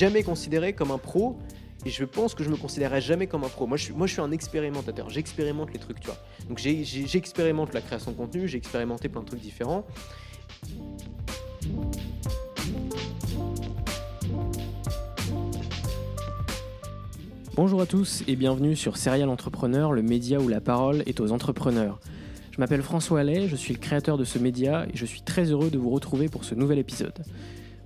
Jamais considéré comme un pro et je pense que je me considérerai jamais comme un pro. Moi, je suis, moi, je suis un expérimentateur. J'expérimente les trucs, tu vois. Donc, j'expérimente la création de contenu, j'ai expérimenté plein de trucs différents. Bonjour à tous et bienvenue sur Serial Entrepreneur, le média où la parole est aux entrepreneurs. Je m'appelle François Allais, je suis le créateur de ce média et je suis très heureux de vous retrouver pour ce nouvel épisode.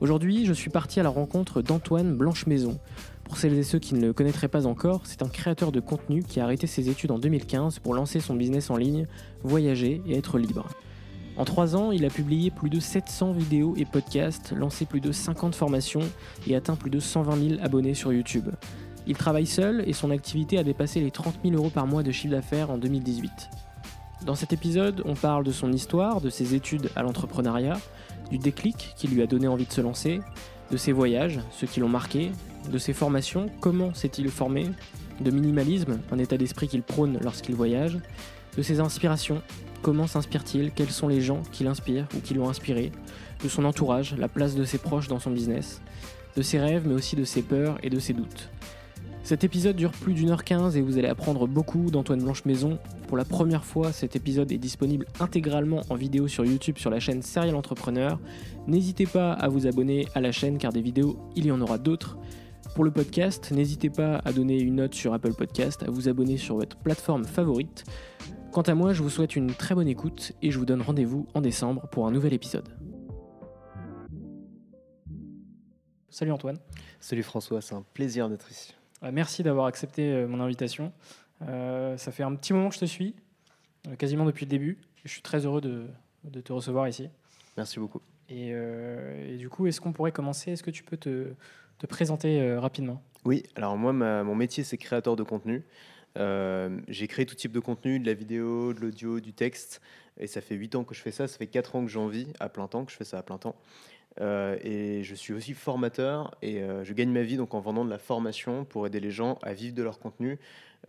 Aujourd'hui, je suis parti à la rencontre d'Antoine Blanche-Maison. Pour celles et ceux qui ne le connaîtraient pas encore, c'est un créateur de contenu qui a arrêté ses études en 2015 pour lancer son business en ligne, voyager et être libre. En trois ans, il a publié plus de 700 vidéos et podcasts, lancé plus de 50 formations et atteint plus de 120 000 abonnés sur YouTube. Il travaille seul et son activité a dépassé les 30 000 euros par mois de chiffre d'affaires en 2018. Dans cet épisode, on parle de son histoire, de ses études à l'entrepreneuriat, du déclic qui lui a donné envie de se lancer, de ses voyages, ceux qui l'ont marqué, de ses formations, comment s'est-il formé, de minimalisme, un état d'esprit qu'il prône lorsqu'il voyage, de ses inspirations, comment s'inspire-t-il, quels sont les gens qui l'inspirent ou qui l'ont inspiré, de son entourage, la place de ses proches dans son business, de ses rêves mais aussi de ses peurs et de ses doutes. Cet épisode dure plus d'une heure quinze et vous allez apprendre beaucoup d'Antoine Blanche-Maison. Pour la première fois, cet épisode est disponible intégralement en vidéo sur YouTube sur la chaîne Serial Entrepreneur. N'hésitez pas à vous abonner à la chaîne car des vidéos, il y en aura d'autres. Pour le podcast, n'hésitez pas à donner une note sur Apple Podcast, à vous abonner sur votre plateforme favorite. Quant à moi, je vous souhaite une très bonne écoute et je vous donne rendez-vous en décembre pour un nouvel épisode. Salut Antoine. Salut François, c'est un plaisir d'être ici. Euh, Merci d'avoir accepté euh, mon invitation. Euh, ça fait un petit moment que je te suis, euh, quasiment depuis le début. Je suis très heureux de, de te recevoir ici. Merci beaucoup. Et, et du coup, est-ce qu'on pourrait commencer? Est-ce que tu peux te, te présenter rapidement? Oui, alors moi, ma- mon métier, c'est créateur de contenu. Euh, j'ai créé tout type de contenu, de la vidéo, de l'audio, du texte. Et ça fait 8 ans que je fais ça. Ça fait 4 ans que j'en vis à plein temps, que je fais ça à plein temps. Euh, et je suis aussi formateur et euh, je gagne ma vie donc en vendant de la formation pour aider les gens à vivre de leur contenu,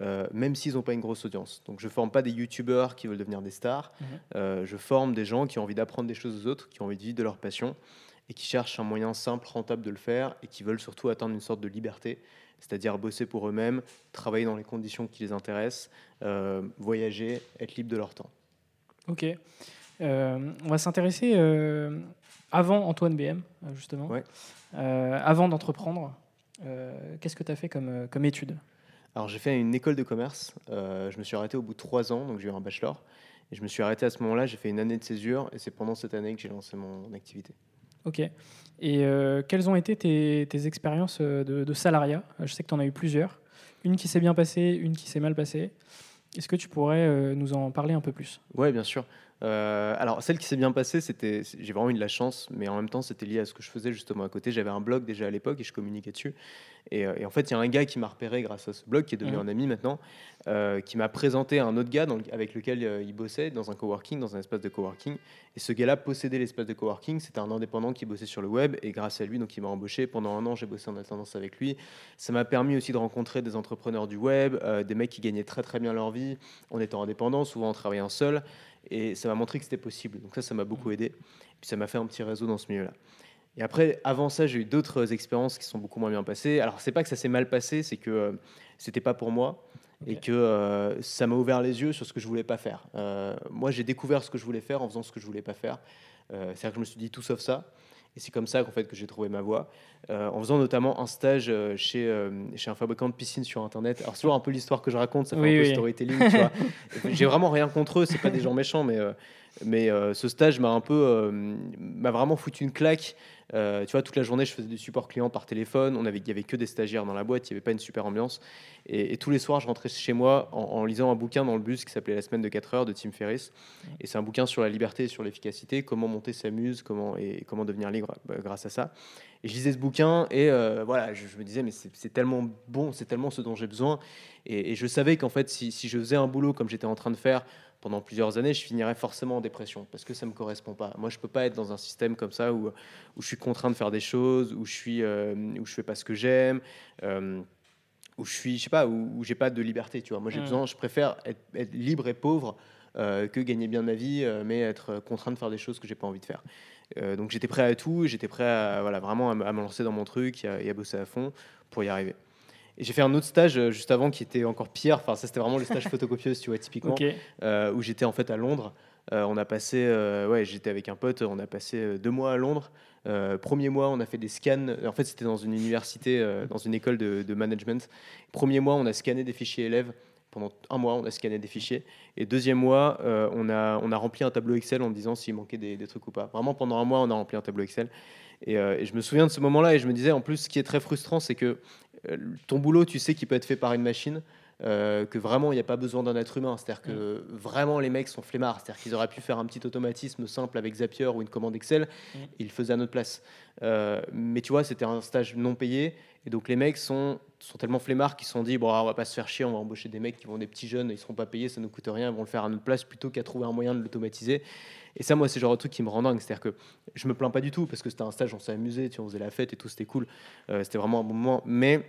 euh, même s'ils n'ont pas une grosse audience. Donc je forme pas des youtubeurs qui veulent devenir des stars. Mhm. Je forme des gens qui ont envie d'apprendre des choses aux autres, qui ont envie de vivre de leur passion et qui cherchent un moyen simple, rentable de le faire et qui veulent surtout atteindre une sorte de liberté, c'est-à-dire bosser pour eux-mêmes, travailler dans les conditions qui les intéressent, voyager, être libre de leur temps. Ok. On va s'intéresser avant Antoine BM, euh, justement. Ouais. Euh, avant d'entreprendre, euh, qu'est-ce que tu as fait comme, comme étude? Alors j'ai fait une école de commerce, euh, je me suis arrêté au bout de trois ans, donc j'ai eu un bachelor, et je me suis arrêté à ce moment-là, j'ai fait une année de césure, et c'est pendant cette année que j'ai lancé mon activité. Ok. Et quelles ont été tes, tes expériences de, de salariat? Je sais que tu en as eu plusieurs. Une qui s'est bien passée, une qui s'est mal passée. Est-ce que tu pourrais nous en parler un peu plus? Ouais, bien sûr. Euh, alors, celle qui s'est bien passée, c'était, j'ai vraiment eu de la chance, mais en même temps, c'était lié à ce que je faisais justement à côté. J'avais un blog déjà à l'époque et je communiquais dessus. Et, euh, et en fait, il y a un gars qui m'a repéré grâce à ce blog, qui est devenu Mhm. un ami maintenant, euh, qui m'a présenté un autre gars dans le- avec lequel il bossait dans un coworking, dans un espace de coworking. Et ce gars-là possédait l'espace de coworking. C'était un indépendant qui bossait sur le web. Et grâce à lui, donc, il m'a embauché. Pendant un an, j'ai bossé en alternance avec lui. Ça m'a permis aussi de rencontrer des entrepreneurs du web, euh, des mecs qui gagnaient très très bien leur vie en étant indépendants, souvent en travaillant seul. Et ça m'a montré que c'était possible. Donc ça, ça m'a beaucoup aidé. Puis ça m'a fait un petit réseau dans ce milieu-là. Et après, avant ça, j'ai eu d'autres expériences qui sont beaucoup moins bien passées. Alors, c'est pas que ça s'est mal passé, c'est que euh, c'était pas pour moi et que euh, ça m'a ouvert les yeux sur ce que je voulais pas faire. Euh, moi, j'ai découvert ce que je voulais faire en faisant ce que je voulais pas faire. Euh, C'est-à-dire que je me suis dit tout sauf ça. Et c'est comme ça qu'en fait que j'ai trouvé ma voie, Euh, en faisant notamment un stage euh, chez, euh, chez un fabricant de piscines sur Internet. Alors c'est toujours un peu l'histoire que je raconte, ça fait Oui, un peu oui. storytelling, tu vois. J'ai vraiment rien contre eux, c'est pas des gens méchants, mais, mais euh, ce stage m'a un peu, euh, m'a vraiment foutu une claque. Euh, tu vois, toute la journée, je faisais du support client par téléphone. On avait, il y avait que des stagiaires dans la boîte, il n'y avait pas une super ambiance. Et, et tous les soirs, je rentrais chez moi en, en lisant un bouquin dans le bus qui s'appelait La semaine de 4 heures de Tim Ferriss. Et c'est un bouquin sur la liberté et sur l'efficacité, comment monter sa muse, comment, et comment devenir libre bah, grâce à ça. Et je lisais ce bouquin et euh, voilà, je, je me disais, mais c'est c'est tellement bon, c'est tellement ce dont j'ai besoin. Et, et je savais qu'en fait, si, si je faisais un boulot comme j'étais en train de faire pendant plusieurs années, je finirais forcément en dépression parce que ça me correspond pas. Moi, je peux pas être dans un système comme ça où, où je suis contraint de faire des choses, où je suis, euh, où je fais pas ce que j'aime. euh, où je suis, je sais pas, où, où j'ai pas de liberté, tu vois. Moi, j'ai Mm. besoin, je préfère être, être libre et pauvre euh, que gagner bien ma vie, euh, mais être contraint de faire des choses que j'ai pas envie de faire. Euh, donc, j'étais prêt à tout, j'étais prêt à, voilà, vraiment à, me- à me lancer dans mon truc et à, et à bosser à fond pour y arriver. Et j'ai fait un autre stage euh, juste avant qui était encore pire. Enfin, ça, c'était vraiment le stage photocopieuse, tu vois, typiquement Ok. euh, où j'étais en fait à Londres. Euh, on a passé, euh, ouais, j'étais avec un pote, on a passé deux mois à Londres. Premier mois, on a fait des scans. En fait, c'était dans une université, dans une école de, de management. Premier mois, on a scanné des fichiers élèves. Pendant un mois, on a scanné des fichiers. Et deuxième mois, on, a, on a rempli un tableau Excel en disant s'il manquait des, des trucs ou pas. Vraiment, pendant un mois, on a rempli un tableau Excel. Et, euh, et je me souviens de ce moment-là et je me disais, en plus, ce qui est très frustrant, c'est que ton boulot, tu sais qu'il peut être fait par une machine euh, que vraiment il n'y a pas besoin d'un être humain. C'est-à-dire que vraiment les mecs sont flemmards. C'est-à-dire qu'ils auraient pu faire un petit automatisme simple avec Zapier ou une commande Excel, Mm. ils le faisaient à notre place. Euh, mais tu vois, c'était un stage non payé. Et donc les mecs sont, sont tellement flemmards qu'ils se sont dit bon, on va pas se faire chier, on va embaucher des mecs qui vont des petits jeunes, ils seront pas payés, ça nous coûte rien, ils vont le faire à notre place plutôt qu'à trouver un moyen de l'automatiser. Et ça, moi, c'est genre de truc qui me rend dingue. C'est-à-dire que je me plains pas du tout parce que c'était un stage, on s'est amusé, tu vois, on faisait la fête et tout, c'était cool. Euh, c'était vraiment un bon moment. Mais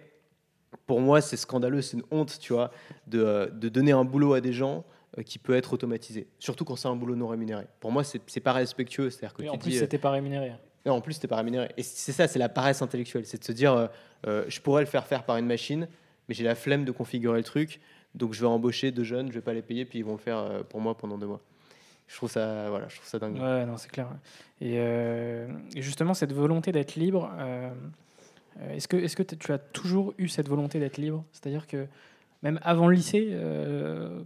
pour moi, c'est scandaleux, c'est une honte, tu vois, de, euh, de donner un boulot à des gens euh, qui peut être automatisé. Surtout quand c'est un boulot non rémunéré. Pour moi, c'est pas respectueux. C'est-à-dire que tu en plus, c'était pas rémunéré. non, en plus, c'était pas rémunéré. Et c'est ça, c'est la paresse intellectuelle. C'est de se dire, euh, euh, je pourrais le faire faire par une machine, mais j'ai la flemme de configurer le truc. Donc, je vais embaucher deux jeunes, je vais pas les payer, puis ils vont le faire euh, pour moi pendant deux mois. Je trouve ça, voilà, je trouve ça dingue. Ouais, non, c'est clair. Et, euh, et justement, cette volonté d'être libre, euh, euh, est-ce que, est-ce que tu as toujours eu cette volonté d'être libre? C'est-à-dire que même avant le lycée, euh,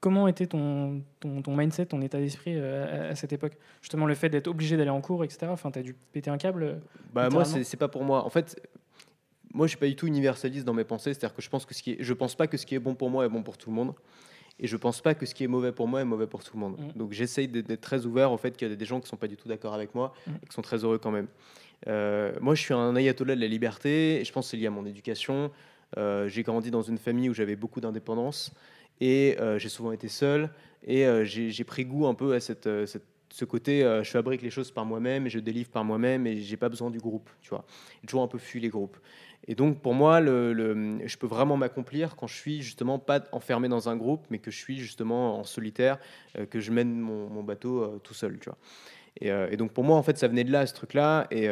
comment était ton, ton, ton mindset, ton état d'esprit à, à cette époque? Justement, le fait d'être obligé d'aller en cours, etc. Enfin, tu as dû péter un câble Bah, moi, c'est c'est pas pour moi. En fait, moi, je suis pas du tout universaliste dans mes pensées. C'est-à-dire que je pense que ce qui est, je pense pas que ce qui est bon pour moi est bon pour tout le monde. Et je pense pas que ce qui est mauvais pour moi est mauvais pour tout le monde. Mm. Donc j'essaye d'être très ouvert au fait qu'il y a des gens qui sont pas du tout d'accord avec moi Mm. et qui sont très heureux quand même. Euh, moi, je suis un ayatollah de la liberté et je pense que c'est lié à mon éducation. Euh, j'ai grandi dans une famille où j'avais beaucoup d'indépendance et euh, j'ai souvent été seul et j'ai pris goût un peu à cette, cette- ce côté euh, je fabrique les choses par moi-même et je délivre par moi-même et j'ai pas besoin du groupe, tu vois. J'ai toujours un peu fui les groupes. Et donc pour moi, je peux vraiment m'accomplir quand je suis justement pas enfermé dans un groupe, mais que je suis justement en solitaire, euh, que je mène mon, bateau euh, tout seul, tu vois. Et, euh, et donc pour moi, en fait, ça venait de là, ce truc-là. Et,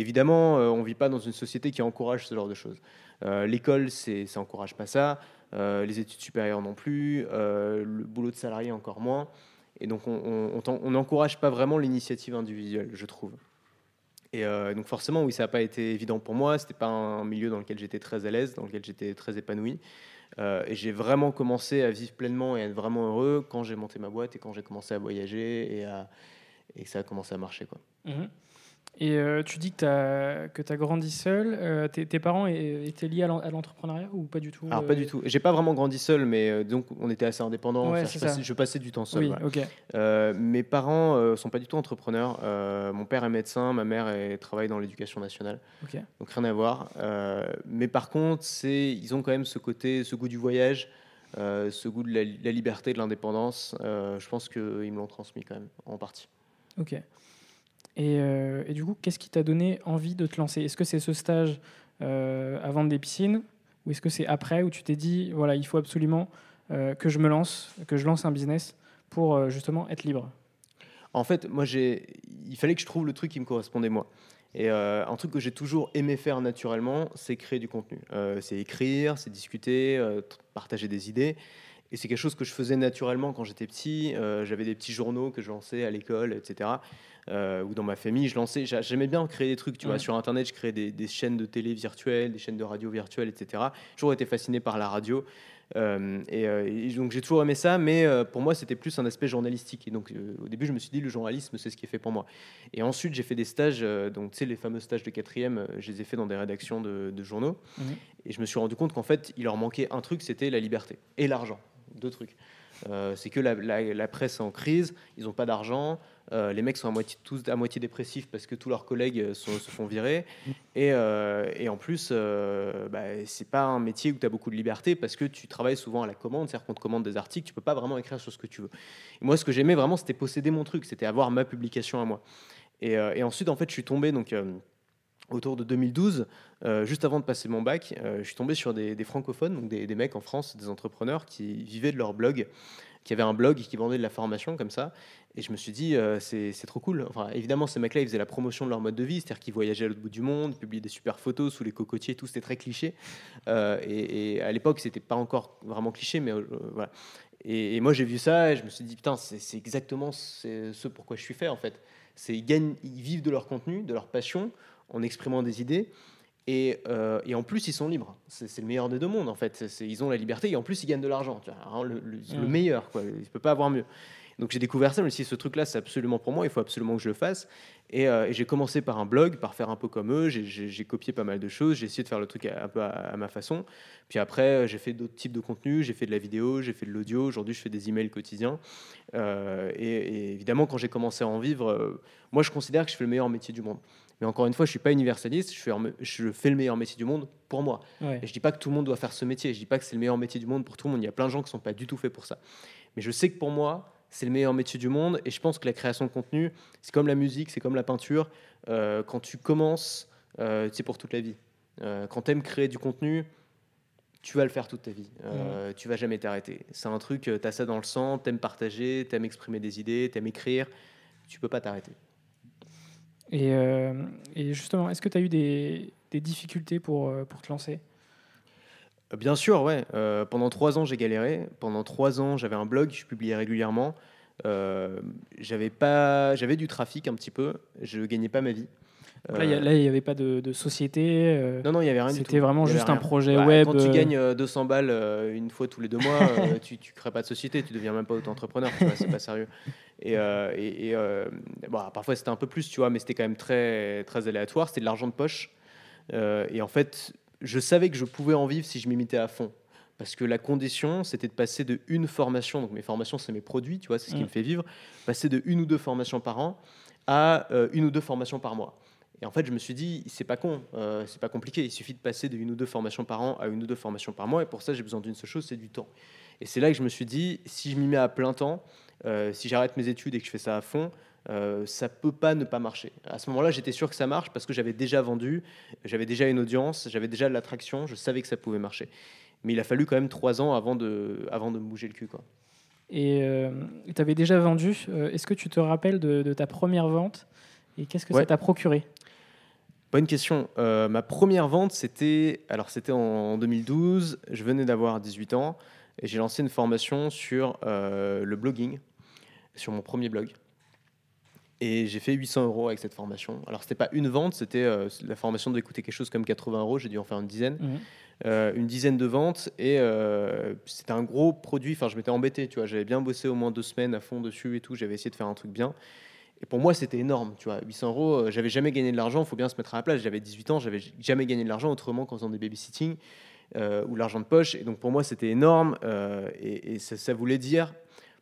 évidemment, on vit pas dans une société qui encourage ce genre de choses. L'école, ça encourage pas ça. Les études supérieures non plus. Le boulot de salarié encore moins. Et donc on n'encourage pas vraiment l'initiative individuelle, je trouve. Et euh, donc forcément, oui, ça n'a pas été évident pour moi. C'était pas un milieu dans lequel j'étais très à l'aise, dans lequel j'étais très épanoui. Euh, et j'ai vraiment commencé à vivre pleinement et à être vraiment heureux quand j'ai monté ma boîte et quand j'ai commencé à voyager et, à, et que ça a commencé à marcher. Quoi. Mhm. Et euh, tu dis que tu as, grandi seul. Euh, tes, parents étaient liés à l'entrepreneuriat ou pas du tout Alors, pas du tout. J'ai pas vraiment grandi seul, mais donc on était assez indépendants. je, passais, du temps seul. Oui, mes parents ne sont pas du tout entrepreneurs. mon père est médecin, ma mère travaille dans l'éducation nationale. Donc rien à voir. mais par contre, ils ont quand même ce côté, ce goût du voyage. ce goût de la, la liberté, de l'indépendance, je pense qu'ils me l'ont transmis quand même, en partie. Ok. Euh, et, du coup, qu'est-ce qui t'a donné envie de te lancer? Est-ce que c'est ce stage euh, à vendre des piscines? Ou est-ce que c'est après où tu t'es dit, voilà, il faut absolument euh, que je me lance, que je lance un business pour justement être libre? En fait, moi, il fallait que je trouve le truc qui me correspondait moi. Et un truc que j'ai toujours aimé faire naturellement, c'est créer du contenu. c'est écrire, c'est discuter, partager des idées. Et c'est quelque chose que je faisais naturellement quand j'étais petit. J'avais des petits journaux que je lançais à l'école, etc. Euh, ou dans ma famille, je lançais, j'aimais bien créer des trucs, tu vois, sur Internet, je créais des, chaînes de télé virtuelles, des chaînes de radio virtuelles, etc. J'ai toujours été fasciné par la radio. Euh, euh, et, donc j'ai toujours aimé ça, mais pour moi c'était plus un aspect journalistique. Et donc au début je me suis dit le journalisme c'est ce qui est fait pour moi. Et ensuite j'ai fait des stages, donc tu sais les fameux stages de quatrième, je les ai fait dans des rédactions de, journaux. Et je me suis rendu compte qu'en fait il leur manquait un truc, c'était la liberté et l'argent, deux trucs. c'est que la, presse est en crise, ils n'ont pas d'argent, euh, les mecs sont à moitié, tous à moitié dépressifs parce que tous leurs collègues euh, se font virer. Et, euh, en plus, bah, c'est pas un métier où tu as beaucoup de liberté parce que tu travailles souvent à la commande, c'est-à-dire qu'on te commande des articles, tu peux pas vraiment écrire sur ce que tu veux. Moi, ce que j'aimais vraiment, c'était posséder mon truc, c'était avoir ma publication à moi. Et, et, ensuite, en fait, je suis tombé donc autour de 2012, juste avant de passer mon bac, je suis tombé sur des, francophones, donc des, mecs en France, des entrepreneurs qui vivaient de leur blog, qui avaient un blog qui vendait de la formation comme ça. Et je me suis dit, euh, c'est trop cool. Évidemment, ces mecs-là, ils faisaient la promotion de leur mode de vie, c'est-à-dire qu'ils voyageaient à l'autre bout du monde, publiaient des super photos sous les cocotiers, tout, c'était très cliché. Euh, et, à l'époque, c'était pas encore vraiment cliché, mais euh, voilà. Et, moi, j'ai vu ça et je me suis dit, putain, c'est exactement ce pourquoi je suis fait, en fait. Ils, gagnent, ils vivent de leur contenu, de leur passion, en exprimant des idées. Et, et, en plus, ils sont libres. C'est le meilleur des deux mondes, en fait. Ils ont la liberté et en plus, ils gagnent de l'argent. Le, le, le, meilleur, quoi. Il ne peut pas avoir mieux. Donc j'ai découvert ça, mais si ce truc-là, c'est absolument pour moi, il faut absolument que je le fasse. Euh, et, j'ai commencé par un blog, par faire un peu comme eux. J'ai copié pas mal de choses, j'ai essayé de faire le truc un peu à, ma façon. Puis après, euh, j'ai fait d'autres types de contenus, j'ai fait de la vidéo, j'ai fait de l'audio. Aujourd'hui, je fais des emails quotidiens. Euh, et, évidemment, quand j'ai commencé à en vivre, moi, je considère que je fais le meilleur métier du monde. Mais encore une fois, je suis pas universaliste. Je fais, je fais le meilleur métier du monde pour moi. Et je dis pas que tout le monde doit faire ce métier. Je dis pas que c'est le meilleur métier du monde pour tout le monde. Il y a plein de gens qui sont pas du tout faits pour ça. Mais je sais que pour moi, c'est le meilleur métier du monde. Et je pense que la création de contenu, c'est comme la musique, c'est comme la peinture. Euh, quand tu commences, euh, c'est pour toute la vie. Euh, quand tu aimes créer du contenu, tu vas le faire toute ta vie. Euh, Tu vas jamais t'arrêter. C'est un truc, tu as ça dans le sang, tu aimes partager, tu aimes exprimer des idées, tu aimes écrire. Tu peux pas t'arrêter. Et, et, justement, est-ce que tu as eu des, difficultés pour, pour te lancer? Euh, Bien sûr, ouais. Euh, pendant trois ans, j'ai galéré. Pendant trois ans, j'avais un blog, je publiais régulièrement. Euh, j'avais du trafic un petit peu. Je gagnais pas ma vie. Là, il n'y avait pas de, société. non, non, il n'y avait rien. C'était vraiment juste un projet web. Quand tu gagnes 200 balles une fois tous les deux mois, tu ne crées pas de société, tu deviens même pas auto-entrepreneur. c'est pas sérieux. Et, et, bon, parfois, c'était un peu plus, tu vois, mais c'était quand même très, très aléatoire. C'était de l'argent de poche. et en fait, je savais que je pouvais en vivre si je m'imitais à fond. Parce que la condition, c'était de passer de une formation, donc mes formations, c'est mes produits, tu vois, c'est ce qui mm. me fait vivre, passer de une ou deux formations par an à euh, une ou deux formations par mois. Et en fait, je me suis dit, c'est pas con, euh, c'est pas compliqué. Il suffit de passer de une ou deux formations par an à une ou deux formations par mois. Et pour ça, j'ai besoin d'une seule chose, c'est du temps. Et c'est là que je me suis dit, si je m'y mets à plein temps, euh, si j'arrête mes études et que je fais ça à fond, euh, ça peut pas ne pas marcher. À ce moment-là, j'étais sûr que ça marche parce que j'avais déjà vendu, j'avais déjà une audience, j'avais déjà de l'attraction, je savais que ça pouvait marcher. Mais il a fallu quand même trois ans avant de, avant de me bouger le cul. Quoi. Et euh, tu avais déjà vendu. Est-ce que tu te rappelles de, ta première vente et qu'est-ce que ça t'a procuré? Bonne question. ma première vente, c'était alors c'était en 2012. Je venais d'avoir 18 ans et j'ai lancé une formation sur le blogging, sur mon premier blog. Et j'ai fait 800 euros avec cette formation. Alors, c'était pas une vente, c'était euh, la formation devait coûter quelque chose comme 80 euros. J'ai dû en faire une dizaine. Mhm. Euh, une dizaine de ventes et euh, c'était un gros produit. Enfin, je m'étais embêté, tu vois. J'avais bien bossé au moins deux semaines à fond dessus et tout. J'avais essayé de faire un truc bien. Et pour moi, c'était énorme, tu vois. 800 euros, euh, j'avais jamais gagné de l'argent, il faut bien se mettre à la place. J'avais 18 ans, j'avais jamais gagné de l'argent autrement qu'en faisant des babysitting euh, ou l'argent de poche. Et donc pour moi, c'était énorme. euh, et ça, voulait dire,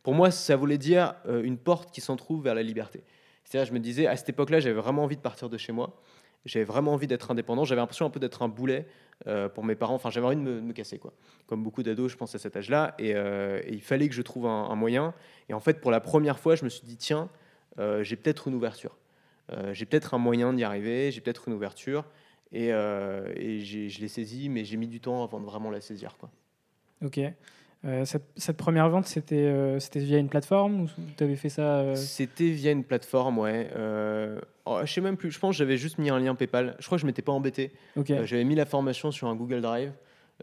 pour moi, ça voulait dire euh, une porte qui s'en trouve vers la liberté. C'est-à-dire, je me disais, à cette époque-là, j'avais vraiment envie de partir de chez moi. J'avais vraiment envie d'être indépendant. J'avais l'impression un peu d'être un boulet pour mes parents. Enfin, j'avais envie de me, casser, quoi. Comme beaucoup d'ados, je pense à cet âge-là. Et, il fallait que je trouve un moyen. Et en fait, pour la première fois, je me suis dit, tiens, euh, j'ai peut-être une ouverture. Euh, j'ai peut-être un moyen d'y arriver. J'ai peut-être une ouverture. Et, euh, et je l'ai saisie, mais j'ai mis du temps avant de vraiment la saisir, quoi. Ok. Cette, cette première vente, c'était via une plateforme ou tu avais fait ça C'était via une plateforme, ouais. Oh, je sais même plus. Je pense que j'avais juste mis un lien PayPal. Je crois que je m'étais pas embêté. Ok, Euh, j'avais mis la formation sur un Google Drive.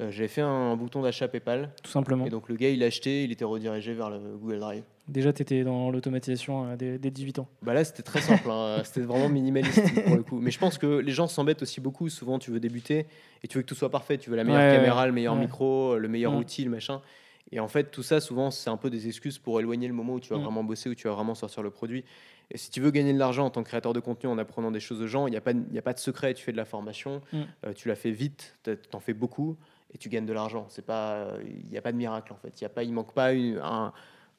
Euh, j'avais fait un bouton d'achat PayPal. tout simplement. Et donc le gars, il a acheté, il était redirigé vers le Google Drive. Déjà, tu étais dans l'automatisation euh, dès, dès 18 ans. Bah là, c'était très simple. hein. C'était vraiment minimaliste pour le coup. Mais je pense que les gens s'embêtent aussi beaucoup. Souvent, tu veux débuter et tu veux que tout soit parfait. Tu veux la meilleure Ouais, caméra, le meilleur ouais. micro, le meilleur outil, le machin. Et en fait, tout ça, souvent, c'est un peu des excuses pour éloigner le moment où tu vas Mm. vraiment bosser, où tu vas vraiment sortir le produit. Et si tu veux gagner de l'argent en tant que créateur de contenu en apprenant des choses aux gens, il n'y a, pas y a pas de secret. Tu fais de la formation, Mm. euh, tu la fais vite, tu en fais beaucoup et tu gagnes de l'argent. C'est pas, il n'y a pas de miracle en fait. Il y a pas, il manque pas une- un,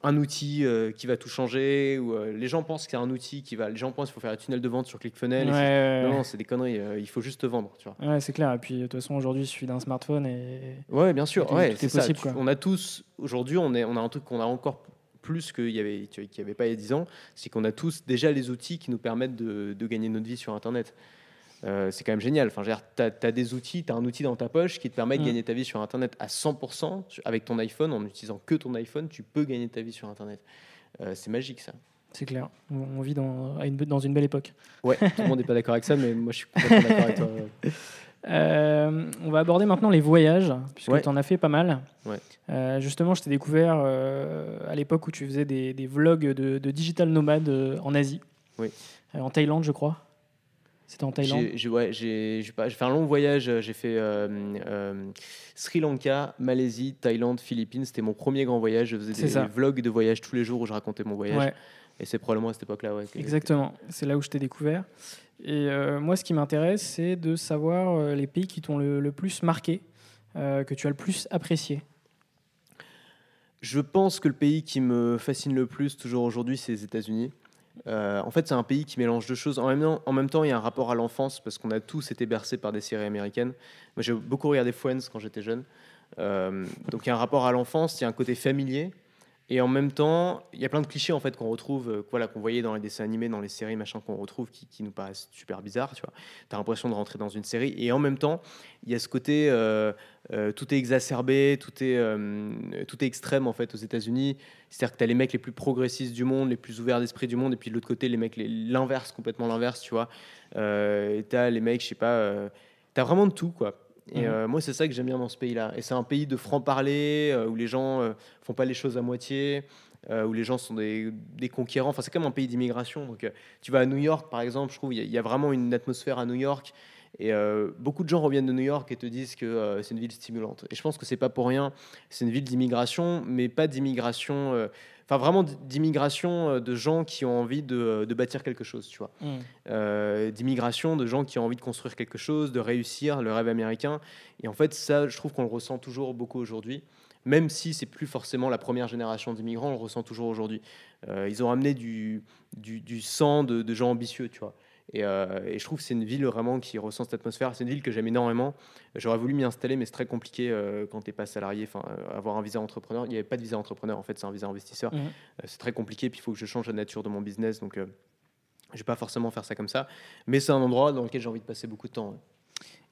un outil euh, qui va tout changer. Ou, euh, les gens pensent qu'il y a un outil qui va. Les gens pensent qu'il faut faire un tunnel de vente sur ClickFunnels. et Ouais, c'est- ouais, Non, ouais. c'est des conneries. euh, il faut juste te vendre, tu vois. Ouais, c'est clair. Et puis, de toute façon, aujourd'hui, il suffit d'un smartphone et. Ouais, bien sûr. Tout Ouais, c'est ça. possible. On a tous aujourd'hui, on est, on a un truc qu'on a encore plus qu'il y avait, qu'il y avait pas il y a 10 ans, c'est qu'on a tous déjà les outils qui nous permettent de, de gagner notre vie sur Internet. Euh, c'est quand même génial. Enfin, tu as, des outils, tu as un outil dans ta poche qui te permet de Mm. gagner ta vie sur Internet à 100% avec ton iPhone. En utilisant que ton iPhone, tu peux gagner ta vie sur Internet. Euh, c'est magique ça. C'est clair. On vit dans, une, dans une belle époque. Ouais, tout le monde n'est pas d'accord avec ça, mais moi je suis complètement d'accord avec toi. Euh, on va aborder maintenant les voyages, puisque Ouais. tu en as fait pas mal. Ouais. Euh, justement, je t'ai découvert euh, à l'époque où tu faisais des, des vlogs de, de digital nomade en Asie. Oui. En Thaïlande, je crois. C'était en Thaïlande. J'ai ouais, fait un long voyage. euh, J'ai fait euh, euh, Sri Lanka, Malaisie, Thaïlande, Philippines. C'était mon premier grand voyage. Je faisais des ça. vlogs de voyage tous les jours où je racontais mon voyage. Ouais, Et c'est probablement à cette époque-là. Ouais, exactement. C'est là où je t'ai découvert. Et euh, moi, ce qui m'intéresse, c'est de savoir les pays qui t'ont le, le plus marqué, que tu as le plus apprécié. Je pense que le pays qui me fascine le plus toujours aujourd'hui, c'est les États-Unis. Euh, en fait, c'est un pays qui mélange deux choses. En même, temps, il y a un rapport à l'enfance parce qu'on a tous été bercés par des séries américaines. Moi, j'ai beaucoup regardé Friends quand j'étais jeune. Euh, donc, il y a un rapport à l'enfance, il y a un côté familier. Et en même temps, il y a plein de clichés en fait qu'on retrouve, euh, voilà, qu'on voyait dans les dessins animés, dans les séries, machin, qu'on retrouve, qui, nous paraissent super bizarres. Tu vois, as l'impression de rentrer dans une série. Et en même temps, il y a ce côté, euh, euh, tout est exacerbé, tout est, tout est extrême en fait aux États-Unis. C'est-à-dire que tu as les mecs les plus progressistes du monde, les plus ouverts d'esprit du monde, et puis de l'autre côté, les mecs l'inverse, complètement l'inverse, tu vois. Et tu as les mecs, je sais pas, euh, tu as vraiment de tout, quoi. Et Mhm. euh, moi, c'est ça que j'aime bien dans ce pays-là. Et c'est un pays de franc-parler, euh, où les gens euh, font pas les choses à moitié, où les gens sont des, des conquérants. Enfin, c'est comme un pays d'immigration. Donc, tu vas à New York, par exemple, je trouve, il y a- il y, a vraiment une atmosphère à New York. Et euh, beaucoup de gens reviennent de New York et te disent que euh, c'est une ville stimulante. Et je pense que c'est pas pour rien. C'est une ville d'immigration, mais pas d'immigration. Euh, Enfin, vraiment d'immigration euh, de gens qui ont envie de, de bâtir quelque chose, tu vois euh, d'immigration, de gens qui ont envie de construire quelque chose, de réussir, le rêve américain. Et en fait, ça, je trouve qu'on le ressent toujours beaucoup aujourd'hui. Même si c'est plus forcément la première génération d'immigrants, on le ressent toujours aujourd'hui. Euh, ils ont amené du, du, du sang de, de gens ambitieux, tu vois. Et, euh, et je trouve que c'est une ville vraiment qui ressent cette atmosphère. C'est une ville que j'aime énormément. J'aurais voulu m'y installer, mais c'est très compliqué euh, quand tu n'es pas salarié. Enfin, euh, avoir un visa entrepreneur, il n'y avait pas de visa entrepreneur, en fait, c'est un visa investisseur. Mhm. C'est très compliqué, puis il faut que je change la nature de mon business. Donc, je vais pas forcément faire ça comme ça. Mais c'est un endroit dans lequel j'ai envie de passer beaucoup de temps. ouais.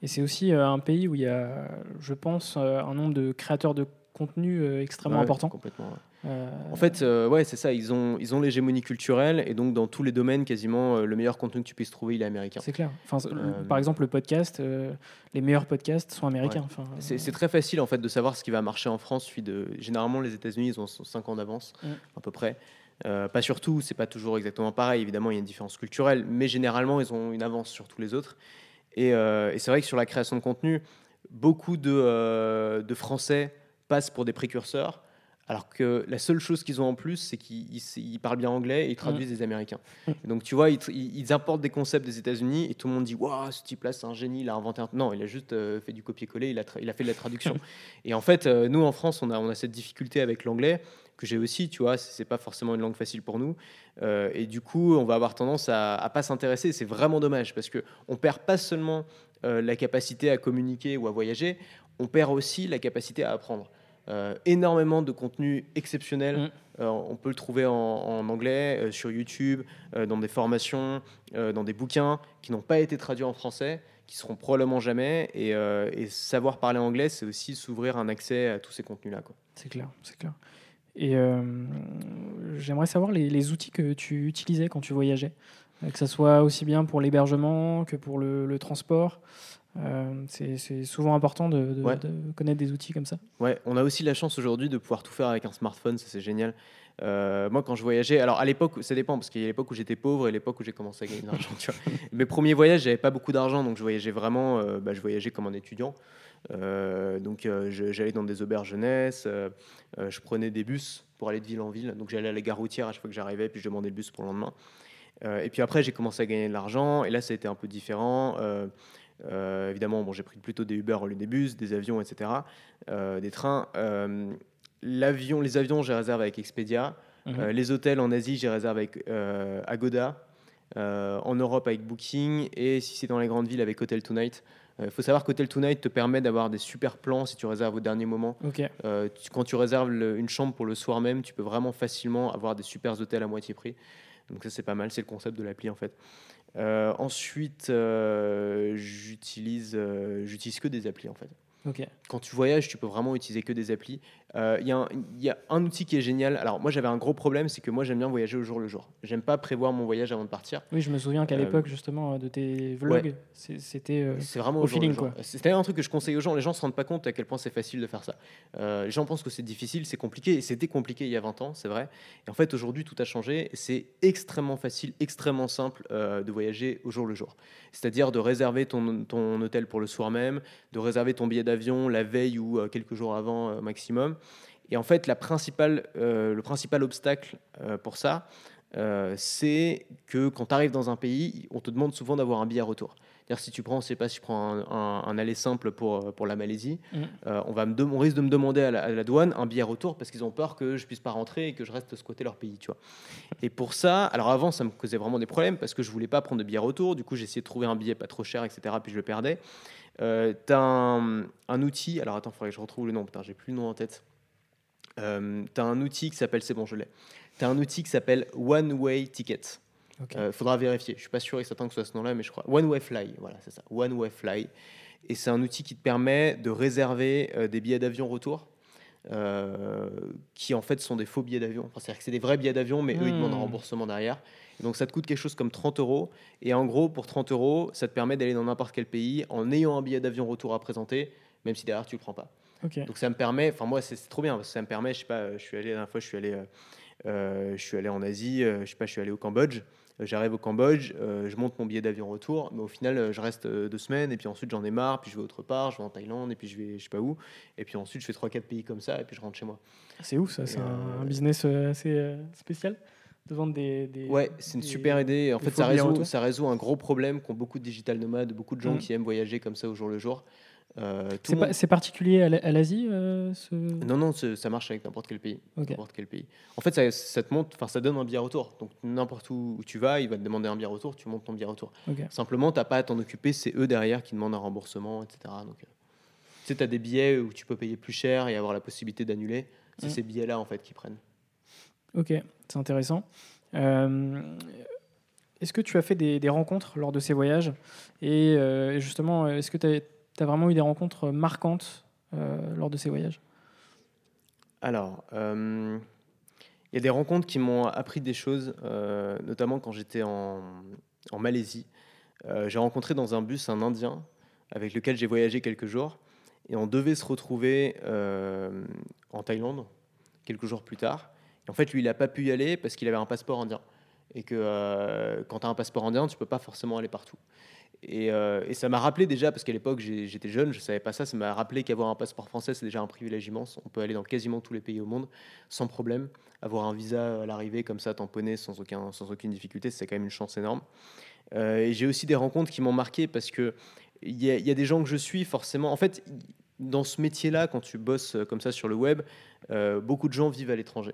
Et c'est aussi un pays où il y a, je pense, un nombre de créateurs de contenu extrêmement Ouais, important. Complètement. ouais. Euh, En fait, euh, ouais, c'est ça. Ils ont, ils ont l'hégémonie culturelle et donc dans tous les domaines, quasiment euh, le meilleur contenu que tu puisses trouver, il est américain. c'est clair. Enfin, par exemple, le podcast, les meilleurs podcasts sont américains. Ouais. Enfin, C'est très facile en fait de savoir ce qui va marcher en France. Suite de... Généralement, les États-Unis, ils ont 5 ans d'avance, à peu près. Euh, pas sur tout, c'est pas toujours exactement pareil. Évidemment, il y a une différence culturelle, mais généralement, ils ont une avance sur tous les autres. Et, euh, et c'est vrai que sur la création de contenu, beaucoup de, euh, de Français passent pour des précurseurs, Alors que la seule chose qu'ils ont en plus, c'est qu'ils ils- ils parlent bien anglais et ils traduisent des Américains. Mm. Et donc tu vois, ils, importent des concepts des États-Unis et tout le monde dit Waouh, ce type-là, c'est un génie, il a inventé un. Non, il a juste euh, fait du copier-coller, il a, tra- il a fait de la traduction. et en fait, euh, nous en France, on a, on a cette difficulté avec l'anglais que j'ai aussi, tu vois, c'est c'est pas forcément une langue facile pour nous. Euh, et du coup, on va avoir tendance à, à pas s'intéresser. C'est vraiment dommage parce que on perd pas seulement euh, la capacité à communiquer ou à voyager, on perd aussi la capacité à apprendre. Euh, énormément de contenu exceptionnel. Mm. Euh, on peut le trouver en, en anglais, euh, sur YouTube, dans des formations, dans des bouquins qui n'ont pas été traduits en français, qui seront probablement jamais. Et, et savoir parler anglais, c'est aussi s'ouvrir un accès à tous ces contenus-là. C'est clair, c'est clair. Et j'aimerais savoir les, les outils que tu utilisais quand tu voyageais, que ce soit aussi bien pour l'hébergement que pour le, le transport. Euh, c'est souvent important de, de- Ouais. de connaître des outils comme ça. Ouais, on a aussi la chance aujourd'hui de pouvoir tout faire avec un smartphone, ça c'est génial. Euh, moi, quand je voyageais, alors à l'époque, ça dépend, parce qu'il y a l'époque où j'étais pauvre et l'époque où j'ai commencé à gagner de l'argent. Mes premiers voyages, j'avais pas beaucoup d'argent, donc je voyageais vraiment, euh, bah, je voyageais comme un étudiant. Donc j'allais dans des auberges jeunesse, je prenais des bus pour aller de ville en ville. Donc j'allais à la gare routière à chaque fois que j'arrivais, puis je demandais le bus pour le lendemain. Et puis après, j'ai commencé à gagner de l'argent, et là, ça a été un peu différent. Euh, évidemment, bon, j'ai pris plutôt des Uber au lieu des bus, des avions, etc., euh, des trains. Euh, l'avion, les avions, j'ai réservé avec Expedia. Mhm. Les hôtels en Asie, j'ai réservé avec Agoda. En Europe avec Booking et si c'est dans les grandes villes avec Hotel Tonight. Il faut savoir qu'Hotel Tonight te permet d'avoir des super plans si tu réserves au dernier moment. Euh, tu- quand tu réserves le- une chambre pour le soir même, tu peux vraiment facilement avoir des super hôtels à moitié prix. Donc ça c'est pas mal, c'est le concept de l'appli en fait. Euh, ensuite, euh, j'utilise euh, j'utilise que des applis en fait. ok. Quand tu voyages, tu peux vraiment utiliser que des applis. Euh, Il y, a un- il y a un outil qui est génial. Alors moi j'avais un gros problème, c'est que moi j'aime bien voyager au jour le jour. J'aime pas prévoir mon voyage avant de partir. Oui, je me souviens qu'à Euh, l'époque justement de tes vlogs, c'était euh, C'est vraiment au feeling, quoi. C'est d'ailleurs un truc que je conseille aux gens. Les gens se rendent pas compte à quel point c'est facile de faire ça. Euh, les gens pensent que c'est difficile, c'est compliqué. Et c'était compliqué il y a 20 ans, c'est vrai. Et en fait, aujourd'hui, tout a changé. C'est extrêmement facile, extrêmement simple euh, de voyager au jour le jour. C'est-à-dire de réserver ton, ton hôtel pour le soir même, de réserver ton billet d'avion la veille ou euh, quelques jours avant euh, maximum. Et en fait, la principale, euh, le principal obstacle euh, pour ça, euh, c'est que quand tu arrives dans un pays, on te demande souvent d'avoir un billet retour. C'est-à-dire si tu prends, je sais pas, si tu prends un, un- un aller simple pour, pour la Malaisie, euh, on, va me on risque de me demander à la, à la douane un billet retour parce qu'ils ont peur que je puisse pas rentrer et que je reste squatter leur pays, tu vois. Et pour ça, alors avant, ça me causait vraiment des problèmes parce que je voulais pas prendre de billet retour. Du coup, j'ai essayé de trouver un billet pas trop cher, etc. Puis je le perdais. Tu as un, un outil, alors attends, il faudrait que je retrouve le nom, putain, j'ai plus le nom en tête. Euh, tu as un outil qui s'appelle, c'est bon, je l'ai. Tu as un outil qui s'appelle One Way Ticket. Il faudra vérifier. Je suis pas sûr et certain que ce soit ce nom-là, mais je crois. One Way Fly, voilà, c'est ça. One Way Fly. Et c'est un outil qui te permet de réserver euh, des billets d'avion retour, euh, qui en fait sont des faux billets d'avion. Enfin, c'est-à-dire que c'est des vrais billets d'avion, mais eux, ils demandent un Hmm. remboursement derrière. Et donc ça te coûte quelque chose comme 30 euros. Et en gros, pour 30 euros, ça te permet d'aller dans n'importe quel pays en ayant un billet d'avion retour à présenter, même si derrière tu le prends pas. Donc ça me permet, enfin moi c'est trop bien parce que ça me permet, je sais pas, je suis allé la dernière fois, je suis allé, euh, euh, je suis allé en Asie, euh, je sais pas, je suis allé au Cambodge. Euh, J'arrive au Cambodge, euh, je monte mon billet d'avion retour, mais au final euh, je reste euh, deux semaines et puis ensuite j'en ai marre, puis je vais autre part, je vais en Thaïlande et puis je vais je sais pas où, et puis ensuite je fais trois quatre pays comme ça et puis je rentre chez moi. C'est ouf, ça. C'est un, euh, un business euh, assez euh, spécial de vendre des. des- Ouais, c'est une des- super idée. En fait, ça résout, ça résout un gros problème qu'ont beaucoup de digital nomades, beaucoup de gens Mhm. qui aiment voyager comme ça au jour le jour. Euh, C'est pas- particulier à l'Asie euh, ce... Non, non, ça marche avec n'importe quel pays. Quel. En fait, ça, ça te monte, enfin, ça donne un billet retour. Donc, n'importe où, où tu vas, il va te demander un billet retour, tu montes ton billet retour. Ok. Simplement, t'as pas à t'en occuper, c'est eux derrière qui demandent un remboursement, etc. Donc, euh, tu sais, tu as des billets où tu peux payer plus cher et avoir la possibilité d'annuler. C'est ces billets-là, en fait, qui prennent. Ok, c'est intéressant. Euh, est-ce que tu as fait des, des rencontres lors de ces voyages? Et euh, justement, est-ce que tu as, vraiment eu des rencontres marquantes euh, lors de ces voyages? Alors, euh, il y a des rencontres qui m'ont appris des choses, euh, notamment quand j'étais en, Malaisie. J'ai rencontré dans un bus un Indien avec lequel j'ai voyagé quelques jours. Et on devait se retrouver en Thaïlande quelques jours plus tard. Et en fait, lui, il n'a pas pu y aller parce qu'il avait un passeport indien. Et que quand tu as un passeport indien, tu peux pas forcément aller partout. Et, euh, et ça m'a rappelé déjà, parce qu'à l'époque j'étais jeune, je savais pas ça, ça m'a rappelé qu'avoir un passeport français c'est déjà un privilège immense. On peut aller dans quasiment tous les pays au monde sans problème. Avoir un visa à l'arrivée comme ça, tamponné sans, sans aucune difficulté, c'est quand même une chance énorme. Euh, et j'ai aussi des rencontres qui m'ont marqué parce que il y, a- des gens que je suis forcément. En fait, dans ce métier-là, quand tu bosses comme ça sur le web, euh, beaucoup de gens vivent à l'étranger.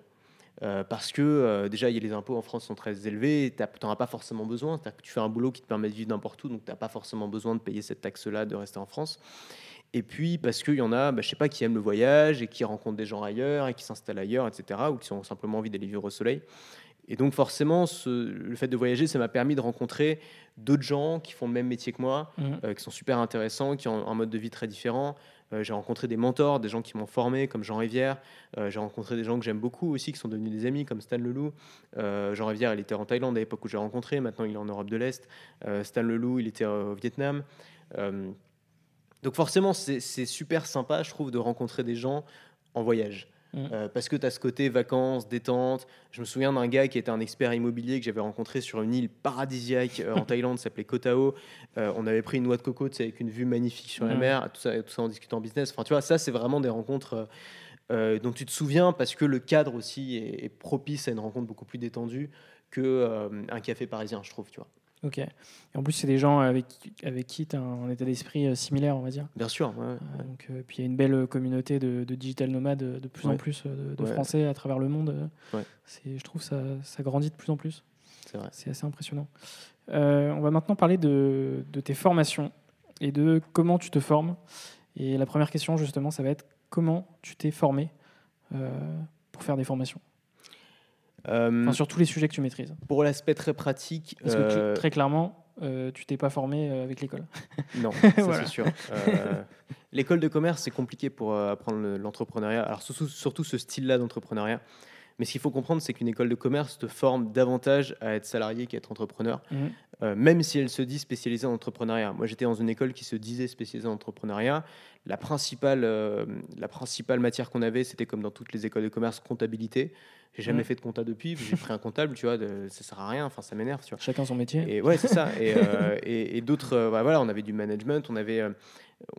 Euh, parce que euh, déjà, il y a les impôts en France sont très élevés, tu n'en as pas forcément besoin. C'est-à-dire que tu fais un boulot qui te permet de vivre n'importe où, donc tu n'as pas forcément besoin de payer cette taxe-là, de rester en France. Et puis parce qu'il y en a, bah, je sais pas, qui aiment le voyage et qui rencontrent des gens ailleurs et qui s'installent ailleurs, etc., ou qui ont simplement envie d'aller vivre au soleil. Et donc forcément, ce- le fait de voyager, ça m'a permis de rencontrer d'autres gens qui font le même métier que moi, Mhm. euh, qui sont super intéressants, qui ont un mode de vie très différent. Euh, j'ai rencontré des mentors, des gens qui m'ont formé, comme Jean Rivière. Euh, j'ai rencontré des gens que j'aime beaucoup aussi, qui sont devenus des amis, comme Stan Leloup. Euh, Jean Rivière, il était en Thaïlande à l'époque où j'ai rencontré. Maintenant, il est en Europe de l'Est. Stan Leloup, il était au Vietnam. Donc forcément, c'est super sympa, je trouve, de rencontrer des gens en voyage. Mhm. Euh, parce que tu as ce côté vacances, détente. Je me souviens d'un gars qui était un expert immobilier que j'avais rencontré sur une île paradisiaque euh, en Thaïlande, s'appelait Koh Tao. Euh, on avait pris une noix de coco avec une vue magnifique sur la Mhm. mer, tout ça, tout ça en discutant business. Enfin, tu vois, ça, c'est vraiment des rencontres dont tu te souviens parce que le cadre aussi est, est propice à une rencontre beaucoup plus détendue que euh, un café parisien, je trouve, tu vois. Ok. Et en plus, c'est des gens avec, avec qui tu as un état d'esprit euh, similaire, on va dire. Bien sûr, ouais, ouais. Euh, donc, euh, puis il y a une belle communauté de, de digital nomades de plus en plus de. Français à travers le monde. je trouve ça, ça grandit de plus en plus. c'est vrai. C'est assez impressionnant. Euh, on va maintenant parler de, de tes formations et de comment tu te formes. Et la première question, justement, ça va être comment tu t'es formé euh, pour faire des formations Enfin, sur tous les sujets que tu maîtrises. Pour l'aspect très pratique, Parce que euh, tu, très clairement, euh, tu t'es pas formé euh, avec l'école. Non, ça Voilà. c'est sûr. Euh, L'école de commerce, c'est compliqué pour euh, apprendre le- l'entrepreneuriat. Alors surtout, surtout ce style-là d'entrepreneuriat. Mais ce qu'il faut comprendre, c'est qu'une école de commerce te forme davantage à être salarié qu'à être entrepreneur, Mhm. euh, même si elle se dit spécialisée en entrepreneuriat. Moi, j'étais dans une école qui se disait spécialisée en entrepreneuriat. La principale, euh, la principale matière qu'on avait, c'était comme dans toutes les écoles de commerce, comptabilité. J'ai jamais Mhm. fait de compta depuis. J'ai pris un comptable, tu vois, de- ça sert à rien. Enfin, ça m'énerve, tu vois. Chacun son métier. Et ouais, c'est ça. Et, euh, et, et d'autres, bah, voilà, on avait du management, on avait,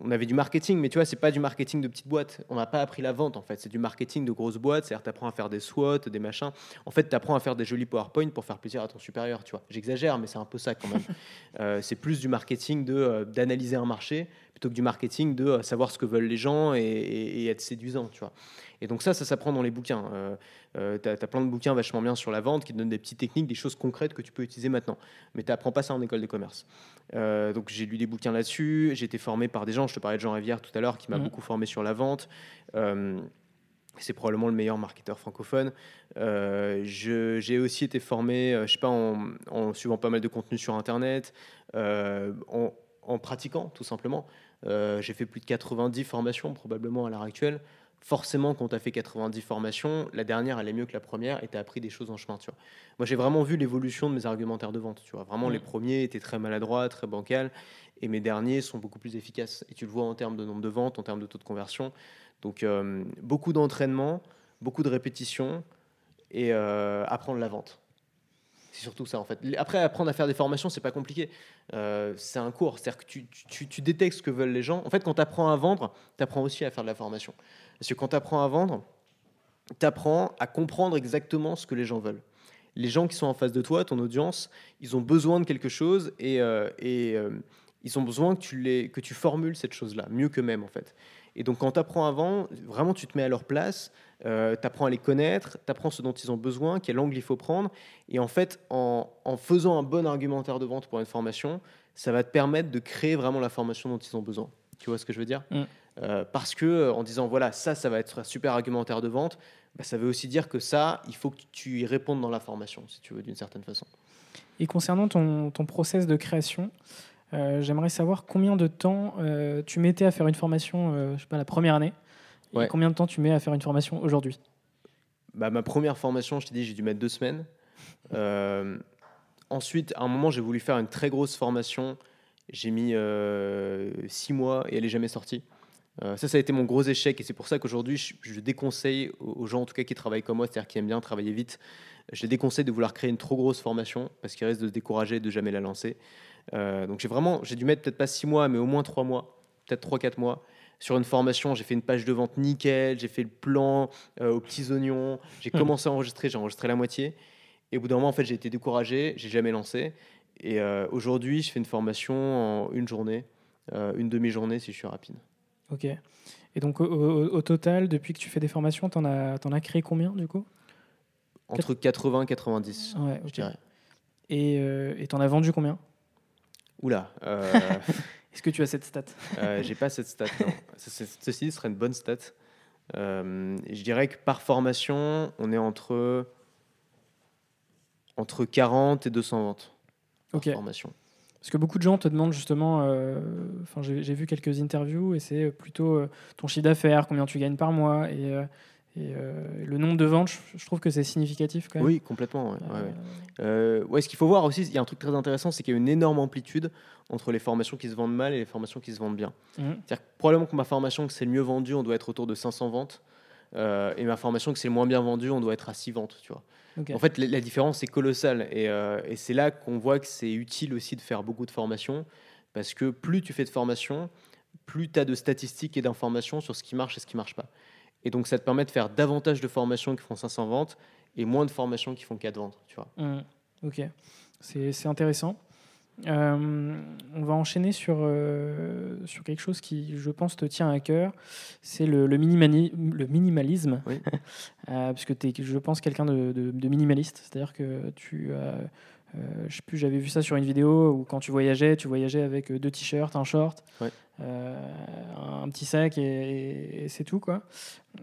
on avait du marketing, mais tu vois, c'est pas du marketing de petites boîtes. On n'a pas appris la vente, en fait. C'est du marketing de grosses boîtes. C'est-à-dire, tu apprends à faire des SWOT, des machins. En fait, tu apprends à faire des jolis PowerPoint pour faire plaisir à ton supérieur, tu vois. J'exagère, mais c'est un peu ça quand même. Euh, c'est plus du marketing de euh, d'analyser un marché plutôt que du marketing de euh, savoir ce que veulent les gens et, et- et être séduisant, tu vois. Et donc ça, ça s'apprend dans les bouquins. Euh, euh, tu as, plein de bouquins vachement bien sur la vente qui te donnent des petites techniques, des choses concrètes que tu peux utiliser maintenant. Mais tu n'apprends pas ça en école de commerce. Euh, donc j'ai lu des bouquins là-dessus, j'ai été formé par des gens, je te parlais de Jean Rivière tout à l'heure, qui m'a Mhm. beaucoup formé sur la vente. C'est probablement le meilleur marketeur francophone. J'ai aussi été formé, je sais pas, en, en suivant pas mal de contenu sur Internet, en, en pratiquant tout simplement. Euh, j'ai fait plus de 90 formations probablement à l'heure actuelle. Forcément, quand tu as fait 90 formations, la dernière elle est mieux que la première et tu as appris des choses en chemin. Tu vois. Moi, j'ai vraiment vu l'évolution de mes argumentaires de vente. Tu vois. Vraiment, Mhm. les premiers étaient très maladroits, très bancals, et mes derniers sont beaucoup plus efficaces. Et tu le vois en termes de nombre de ventes, en termes de taux de conversion. Donc, euh, beaucoup d'entraînement, beaucoup de répétitions et euh, apprendre la vente. C'est surtout ça en fait. Après, apprendre à faire des formations, c'est pas compliqué. Euh, c'est un cours. C'est-à-dire que tu, tu, détectes ce que veulent les gens. En fait, quand tu apprends à vendre, tu apprends aussi à faire de la formation. Parce que quand tu apprends à vendre, tu apprends à comprendre exactement ce que les gens veulent. Les gens qui sont en face de toi, ton audience, ils ont besoin de quelque chose et, euh, et euh, ils ont besoin que tu, les, que tu formules cette chose-là, mieux qu'eux-mêmes en fait. Et donc quand tu apprends avant, vraiment tu te mets à leur place, euh, tu apprends à les connaître, tu apprends ce dont ils ont besoin, quel angle il faut prendre. Et en fait, en, en faisant un bon argumentaire de vente pour une formation, ça va te permettre de créer vraiment la formation dont ils ont besoin. Tu vois ce que je veux dire? Mm. Euh, Parce que euh, en disant voilà, ça, ça va être un super argumentaire de vente, bah, ça veut aussi dire que ça, il faut que tu y répondes dans la formation, si tu veux, d'une certaine façon. Et concernant ton, ton process de création, j'aimerais savoir combien de temps euh, tu mettais à faire une formation, euh, je sais pas, la première année, et combien de temps tu mets à faire une formation aujourd'hui? Bah, ma première formation, je t'ai dit, j'ai dû mettre deux semaines. Euh, ensuite, à un moment, j'ai voulu faire une très grosse formation. J'ai mis euh, six mois et elle n'est jamais sortie. Euh, ça, ça a été mon gros échec et c'est pour ça qu'aujourd'hui, je, je déconseille aux aux gens, en tout cas qui travaillent comme moi, c'est-à-dire qui aiment bien travailler vite, je les déconseille de vouloir créer une trop grosse formation parce qu'ils risquent de se décourager et de jamais la lancer. Euh, donc j'ai vraiment, j'ai dû mettre peut-être pas six mois, mais au moins trois mois, peut-être trois, quatre mois. Sur une formation, j'ai fait une page de vente nickel, j'ai fait le plan euh, aux petits oignons, j'ai Hmm. commencé à enregistrer, j'ai enregistré la moitié. Et au bout d'un moment, en fait, j'ai été découragé, j'ai jamais lancé. Et euh, aujourd'hui, je fais une formation en une journée, euh, une demi-journée si je suis rapide. Ok. Et donc, au, au- au total, depuis que tu fais des formations, t'en as, t'en as créé combien du coup? Entre 80 et 90, Ouais, je ok. dirais. Et et t'en as vendu combien? Oula, euh, Est-ce que tu as cette stat? euh, j'ai pas cette stat. non. Ce- ce- Ceci serait une bonne stat. Euh, je dirais que par formation, on est entre, entre 40 et 200 ventes par formation. Parce que beaucoup de gens te demandent justement, euh, enfin j'ai j'ai vu quelques interviews et c'est plutôt ton chiffre d'affaires, combien tu gagnes par mois et, et, euh, le nombre de ventes. Je, je trouve que c'est significatif quand même. Oui, complètement. ouais, ouais, Euh, ouais. Euh, ouais, ce qu'il faut voir aussi, il y a un truc très intéressant, c'est qu'il y a une énorme amplitude entre les formations qui se vendent mal et les formations qui se vendent bien. mhm. C'est-à-dire que probablement que ma formation que c'est le mieux vendu, on doit être autour de 500 ventes. euh, et ma formation que c'est le moins bien vendu, on doit être à 6 ventes. Tu vois. En fait, la, la différence est colossale. Et, et c'est là qu'on voit que c'est utile aussi de faire beaucoup de formations. Parce que plus tu fais de formations, plus tu as de statistiques et d'informations sur ce qui marche et ce qui marche pas. Et donc, ça te permet de faire davantage de formations qui font 500 ventes et moins de formations qui font 4 ventes. Tu vois. Mhm. Ok, c'est c'est intéressant. Euh, on va enchaîner sur, euh, sur quelque chose qui, je pense, te tient à cœur. C'est le, le, le minimalisme. Oui. Euh, parce que tu es, je pense, quelqu'un de, de- de minimaliste. C'est-à-dire que tu euh, je sais plus, j'avais vu ça sur une vidéo où quand tu voyageais, tu voyageais avec deux t-shirts, un short, Ouais. euh, un petit sac et, et c'est tout quoi.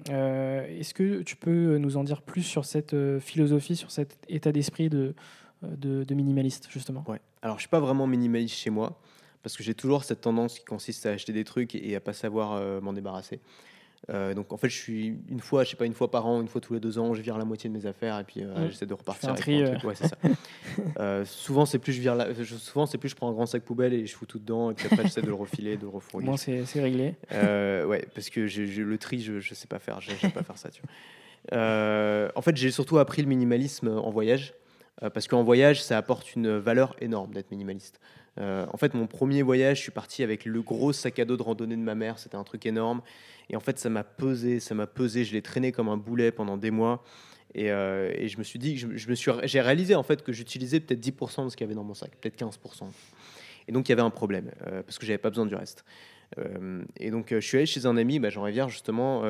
Euh, Est-ce que tu peux nous en dire plus sur cette euh, philosophie, sur cet état d'esprit de, de, de minimaliste justement? Ouais. Alors, je suis pas vraiment minimaliste chez moi parce que j'ai toujours cette tendance qui consiste à acheter des trucs et à pas savoir euh, m'en débarrasser. Euh, donc, en fait, je suis une fois, je sais pas, une fois par an, une fois tous les deux ans, je vire la moitié de mes affaires et puis euh, Mm. j'essaie de repartir un avec tri, mon euh. Ouais, ça. Euh, souvent, c'est plus je vire la- je- souvent c'est plus je prends un grand sac poubelle et je fous tout dedans et puis après j'essaie de le refiler, de le refourguer. Moi, c'est réglé. Ouais, parce que le tri, je, je sais pas faire, j'aime pas faire ça. Tu vois. En fait, j'ai surtout appris le minimalisme en voyage, parce qu'en voyage, ça apporte une valeur énorme d'être minimaliste. Euh, en fait, mon premier voyage, je suis parti avec le gros sac à dos de randonnée de ma mère, c'était un truc énorme, et en fait, ça m'a pesé, ça m'a pesé, je l'ai traîné comme un boulet pendant des mois. Et, euh, je me suis dit, je, me suis, j'ai réalisé en fait que j'utilisais peut-être 10% de ce qu'il y avait dans mon sac, peut-être 15%. Et donc il y avait un problème euh, parce que j'avais pas besoin du reste. Et donc je suis allé chez un ami, bah, Jean Rivière justement,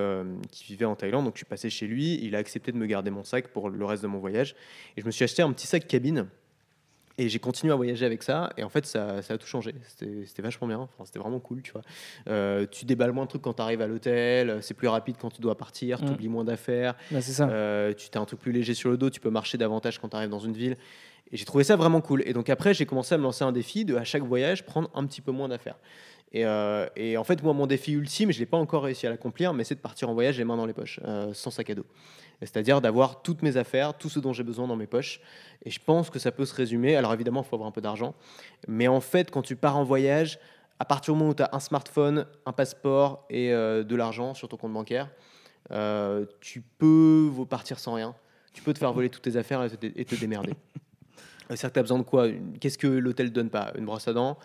qui vivait en Thaïlande. Donc je suis passé chez lui, il a accepté de me garder mon sac pour le reste de mon voyage. Et je me suis acheté un petit sac cabine. Et j'ai continué à voyager avec ça, et en fait, ça, ça a tout changé. C'était vachement bien, enfin, c'était vraiment cool, tu vois. Euh, tu déballes moins de trucs quand tu arrives à l'hôtel, c'est plus rapide quand tu dois partir, Mm. tu oublies moins d'affaires, Bah, c'est ça. euh, tu as un truc plus léger sur le dos, tu peux marcher davantage quand tu arrives dans une ville. Et j'ai trouvé ça vraiment cool. Et donc après, j'ai commencé à me lancer un défi de à chaque voyage prendre un petit peu moins d'affaires. Et, euh, et en fait, moi, mon défi ultime, je l'ai pas encore réussi à l'accomplir, mais c'est de partir en voyage les mains dans les poches, euh, sans sac à dos. C'est-à-dire d'avoir toutes mes affaires, tout ce dont j'ai besoin dans mes poches. Et je pense que ça peut se résumer. Alors évidemment, il faut avoir un peu d'argent. Mais en fait, quand tu pars en voyage, à partir du moment où tu as un smartphone, un passeport et euh, de l'argent sur ton compte bancaire, tu peux partir sans rien. Tu peux te faire voler toutes tes affaires et te, et te démerder. C'est-à-dire que tu as besoin de quoi? Qu'est-ce que l'hôtel ne donne pas? Une brosse à dents?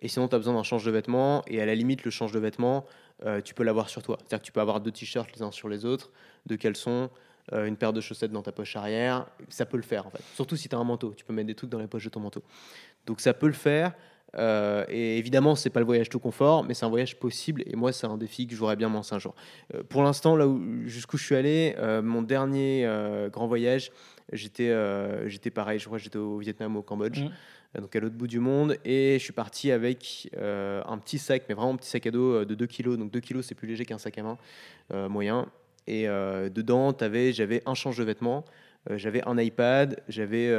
Et sinon, tu as besoin d'un change de vêtements. Et à la limite, le change de vêtements, euh, tu peux l'avoir sur toi. C'est-à-dire que tu peux avoir deux t-shirts les uns sur les autres, deux caleçons, euh, une paire de chaussettes dans ta poche arrière. Ça peut le faire, en fait. Surtout si tu as un manteau. Tu peux mettre des trucs dans les poches de ton manteau. Donc ça peut le faire. Euh, et évidemment, c'est pas le voyage tout confort, mais c'est un voyage possible. Et moi, c'est un défi que je voudrais bien me lancer un jour. Euh, pour l'instant, là où jusqu'où je suis allé, mon dernier grand voyage, j'étais j'étais pareil. Je crois que j'étais au Vietnam, au Cambodge, Mhm. Euh, donc à l'autre bout du monde. Et je suis parti avec euh, un petit sac, mais vraiment un petit sac à dos euh, de 2 kilos. Donc 2 kilos, c'est plus léger qu'un sac à main euh, moyen. Et euh, dedans, avais, j'avais un change de vêtements. j'avais un iPad, j'avais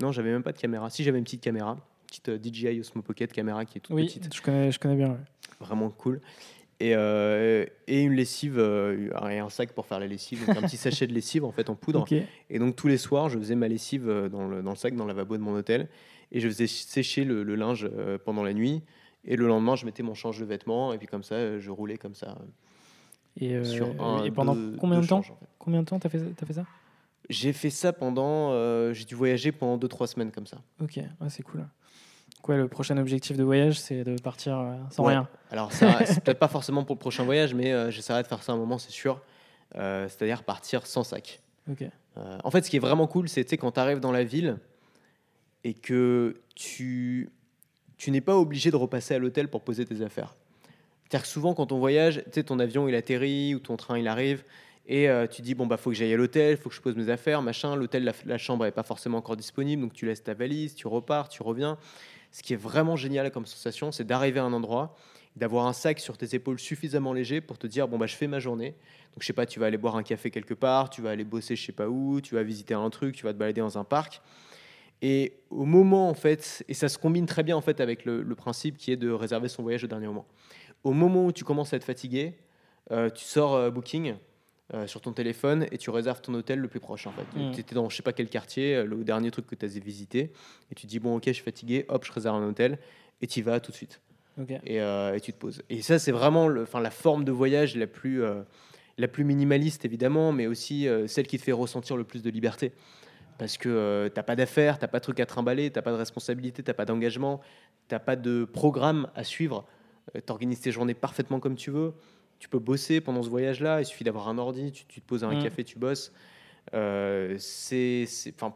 non, j'avais même pas de caméra. Si j'avais une petite caméra, petite DJI Osmo Pocket caméra qui est toute Oui, petite, je connais, je connais bien. ouais. vraiment cool. Et, euh, et une lessive euh, et un sac pour faire la lessive, donc un petit sachet de lessive en fait en poudre. Et donc tous les soirs, je faisais ma lessive euh, dans le, dans le sac, dans le lavabo de mon hôtel, et je faisais sécher le, le linge euh, pendant la nuit. Et le lendemain, je mettais mon change de vêtements, et puis comme ça, je roulais comme ça. Et, sur un, et pendant deux- combien deux de temps changes, en fait. Combien de temps t'as fait, ça J'ai fait ça pendant. j'ai dû voyager pendant 2-3 semaines comme ça. Ok, ouais, c'est cool. Quoi le prochain objectif de voyage C'est de partir euh, sans Ouais. rien. Alors, c'est peut-être pas forcément pour le prochain voyage, mais euh, j'essaierai de faire ça un moment, c'est sûr. Euh, C'est-à-dire partir sans sac. En fait, ce qui est vraiment cool, c'est quand tu arrives dans la ville et que tu, tu n'es pas obligé de repasser à l'hôtel pour poser tes affaires. C'est-à-dire que souvent, quand on voyage, tu sais, ton avion il atterrit ou ton train il arrive et euh, tu dis bon bah faut que j'aille à l'hôtel, faut que je pose mes affaires, machin. L'hôtel, la, la chambre est pas forcément encore disponible, donc tu laisses ta valise, tu repars, tu reviens. Ce qui est vraiment génial comme sensation, c'est d'arriver à un endroit, d'avoir un sac sur tes épaules suffisamment léger pour te dire bon bah je fais ma journée. Donc je sais pas, tu vas aller boire un café quelque part, tu vas aller bosser je sais pas où, tu vas visiter un truc, tu vas te balader dans un parc. Et au moment en fait, et ça se combine très bien en fait avec le, principe qui est de réserver son voyage au dernier moment. Au moment où tu commences à être fatigué, euh, tu sors euh, Booking euh, sur ton téléphone et tu réserves ton hôtel le plus proche en fait. Mm. Tu étais dans je sais pas quel quartier, euh, le dernier truc que tu as visité, et tu dis bon ok je suis fatigué, hop je réserve un hôtel et tu y vas tout de suite et, euh, et tu te poses. Et ça, c'est vraiment le, la forme de voyage la plus, euh, la plus minimaliste, évidemment, mais aussi celle qui te fait ressentir le plus de liberté. Parce que t'as pas d'affaires, t'as pas de trucs à trimballer, t'as pas de responsabilité, t'as pas d'engagement, t'as pas de programme à suivre. T'organises tes journées parfaitement comme tu veux. Tu peux bosser pendant ce voyage-là. Il suffit d'avoir un ordi, tu, tu te poses à un Mm. café, tu bosses. Euh, c'est,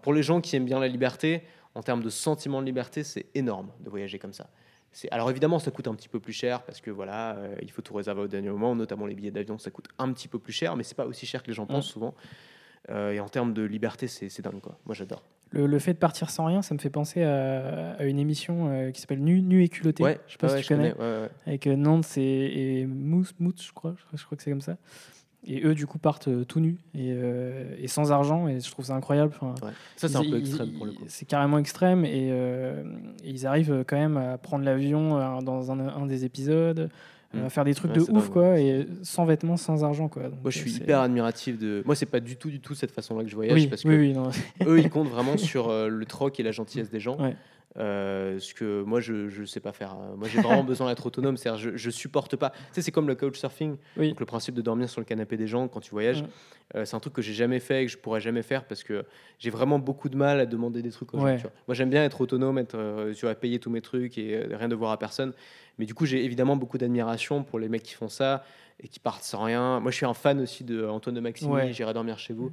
pour les gens qui aiment bien la liberté, en termes de sentiment de liberté, c'est énorme de voyager comme ça. Alors évidemment, ça coûte un petit peu plus cher parce que voilà, euh, il faut tout réserver au dernier moment, notamment les billets d'avion, ça coûte un petit peu plus cher, mais c'est pas aussi cher que les gens pensent souvent. Euh, et en termes de liberté, c'est dingue quoi. Moi, j'adore. Le, le fait de partir sans rien, ça me fait penser à, à une émission euh, qui s'appelle Nu, nu et culotté. Ouais, je sais pas ouais, si je tu connais. connais, ouais, ouais. Avec euh, Nance et, et Mousse, Mousse, je crois. Je crois, je crois que c'est comme ça. Et eux, du coup, partent euh, tout nus et, euh, et sans argent. Et je trouve ça incroyable. Enfin. Ça, c'est un peu ils- extrême pour le coup. C'est carrément extrême et, et ils arrivent quand même à prendre l'avion dans un, un des épisodes, euh, Mm. à faire des trucs Ouais, de ouf, dingue. quoi, et sans vêtements, sans argent, quoi. Donc, Moi, je suis hyper admiratif de. Moi, c'est pas du tout, du tout cette façon-là que je voyage Oui, parce oui, que oui, non. eux, ils comptent vraiment sur euh, le troc et la gentillesse des gens. Ouais. Euh, ce que moi, je ne sais pas faire. Euh, Moi, j'ai vraiment besoin d'être autonome. C'est-à-dire, je, je supporte pas. Tu sais, c'est comme le couchsurfing. Oui. Donc, le principe de dormir sur le canapé des gens quand tu voyages. Mm. Euh, c'est un truc que j'ai jamais fait et que je pourrais jamais faire parce que j'ai vraiment beaucoup de mal à demander des trucs aux Ouais. gens. tu vois. Moi, j'aime bien être autonome, être, euh, tu vois, payer tous mes trucs et euh, rien devoir à personne. Mais du coup, j'ai évidemment beaucoup d'admiration pour les mecs qui font ça et qui partent sans rien. Moi, je suis un fan aussi de Antoine de Maximi. Ouais. J'irai dormir chez vous.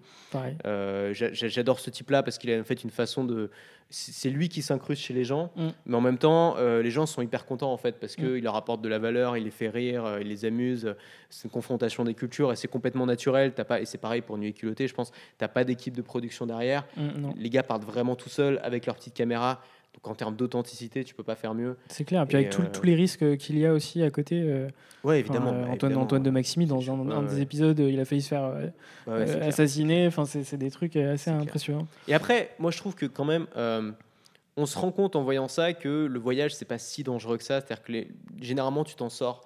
Euh, j'a- j'a- J'adore ce type-là parce qu'il a en fait une façon de. C'est lui qui s'incruste chez les gens, Mm. mais en même temps, euh, les gens sont hyper contents en fait parce qu'il leur apporte de la valeur, il les fait rire, euh, il les amuse. C'est une confrontation des cultures et c'est complètement naturel. T'as pas et c'est pareil pour Nuit et culotté, je pense. T'as pas d'équipe de production derrière. Mm, Les gars partent vraiment tout seuls avec leur petite caméra. Donc en termes d'authenticité, tu peux pas faire mieux. c'est clair. Et puis Et, avec euh, tous les risques qu'il y a aussi à côté. euh, Ouais, enfin, évidemment. euh, Antoine, évidemment. Antoine de Maximi, dans un, Ouais, un ouais. des épisodes, euh, il a failli se faire euh, Ouais, euh, assassiner. Enfin, c'est des trucs euh, assez clair. impressionnants. Et après, moi je trouve que quand même, euh, on se rend compte en voyant ça que le voyage, c'est pas si dangereux que ça. C'est-à-dire que les- généralement, tu t'en sors.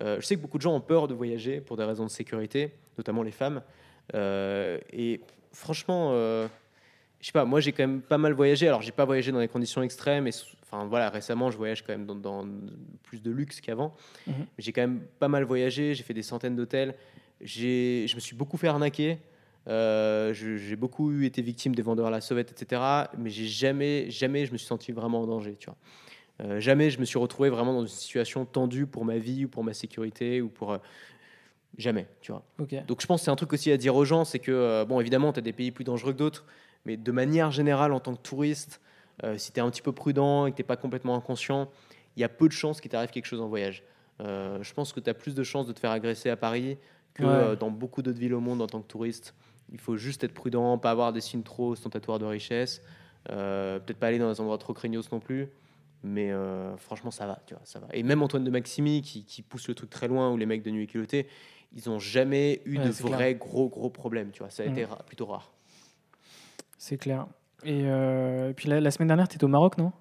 Euh, je sais que beaucoup de gens ont peur de voyager pour des raisons de sécurité, notamment les femmes. Euh, et franchement, euh, je sais pas, moi j'ai quand même pas mal voyagé. Alors, j'ai pas voyagé dans des conditions extrêmes. Et, enfin voilà, récemment, je voyage quand même dans, dans plus de luxe qu'avant. Mais j'ai quand même pas mal voyagé. J'ai fait des centaines d'hôtels. Je me suis beaucoup fait arnaquer. Euh, j'ai beaucoup été victime des vendeurs à la sauvette, etc. Mais j'ai jamais, jamais je me suis senti vraiment en danger, tu vois. Euh, jamais je me suis retrouvé vraiment dans une situation tendue pour ma vie ou pour ma sécurité ou pour euh, jamais, tu vois. Donc je pense que c'est un truc aussi à dire aux gens, c'est que bon évidemment tu as des pays plus dangereux que d'autres, mais de manière générale en tant que touriste, euh, si tu es un petit peu prudent et que tu pas complètement inconscient, il y a peu de chances qu'il t'arrive quelque chose en voyage. Euh, je pense que tu as plus de chances de te faire agresser à Paris que Ouais. euh, dans beaucoup d'autres villes au monde en tant que touriste. Il faut juste être prudent, pas avoir des signes trop ostentatoires de richesse, peut-être pas aller dans des endroits trop craignos non plus. Mais franchement, ça va, tu vois, ça va. Et même Antoine de Maximi, qui, qui pousse le truc très loin, ou les mecs de Nuit et Culotté, ils ont jamais eu Ouais, de vrais gros gros problèmes, tu vois. Ça a Mm. été ra- plutôt rare. C'est clair. Et, euh, et puis la, la semaine dernière, tu étais au Maroc, non?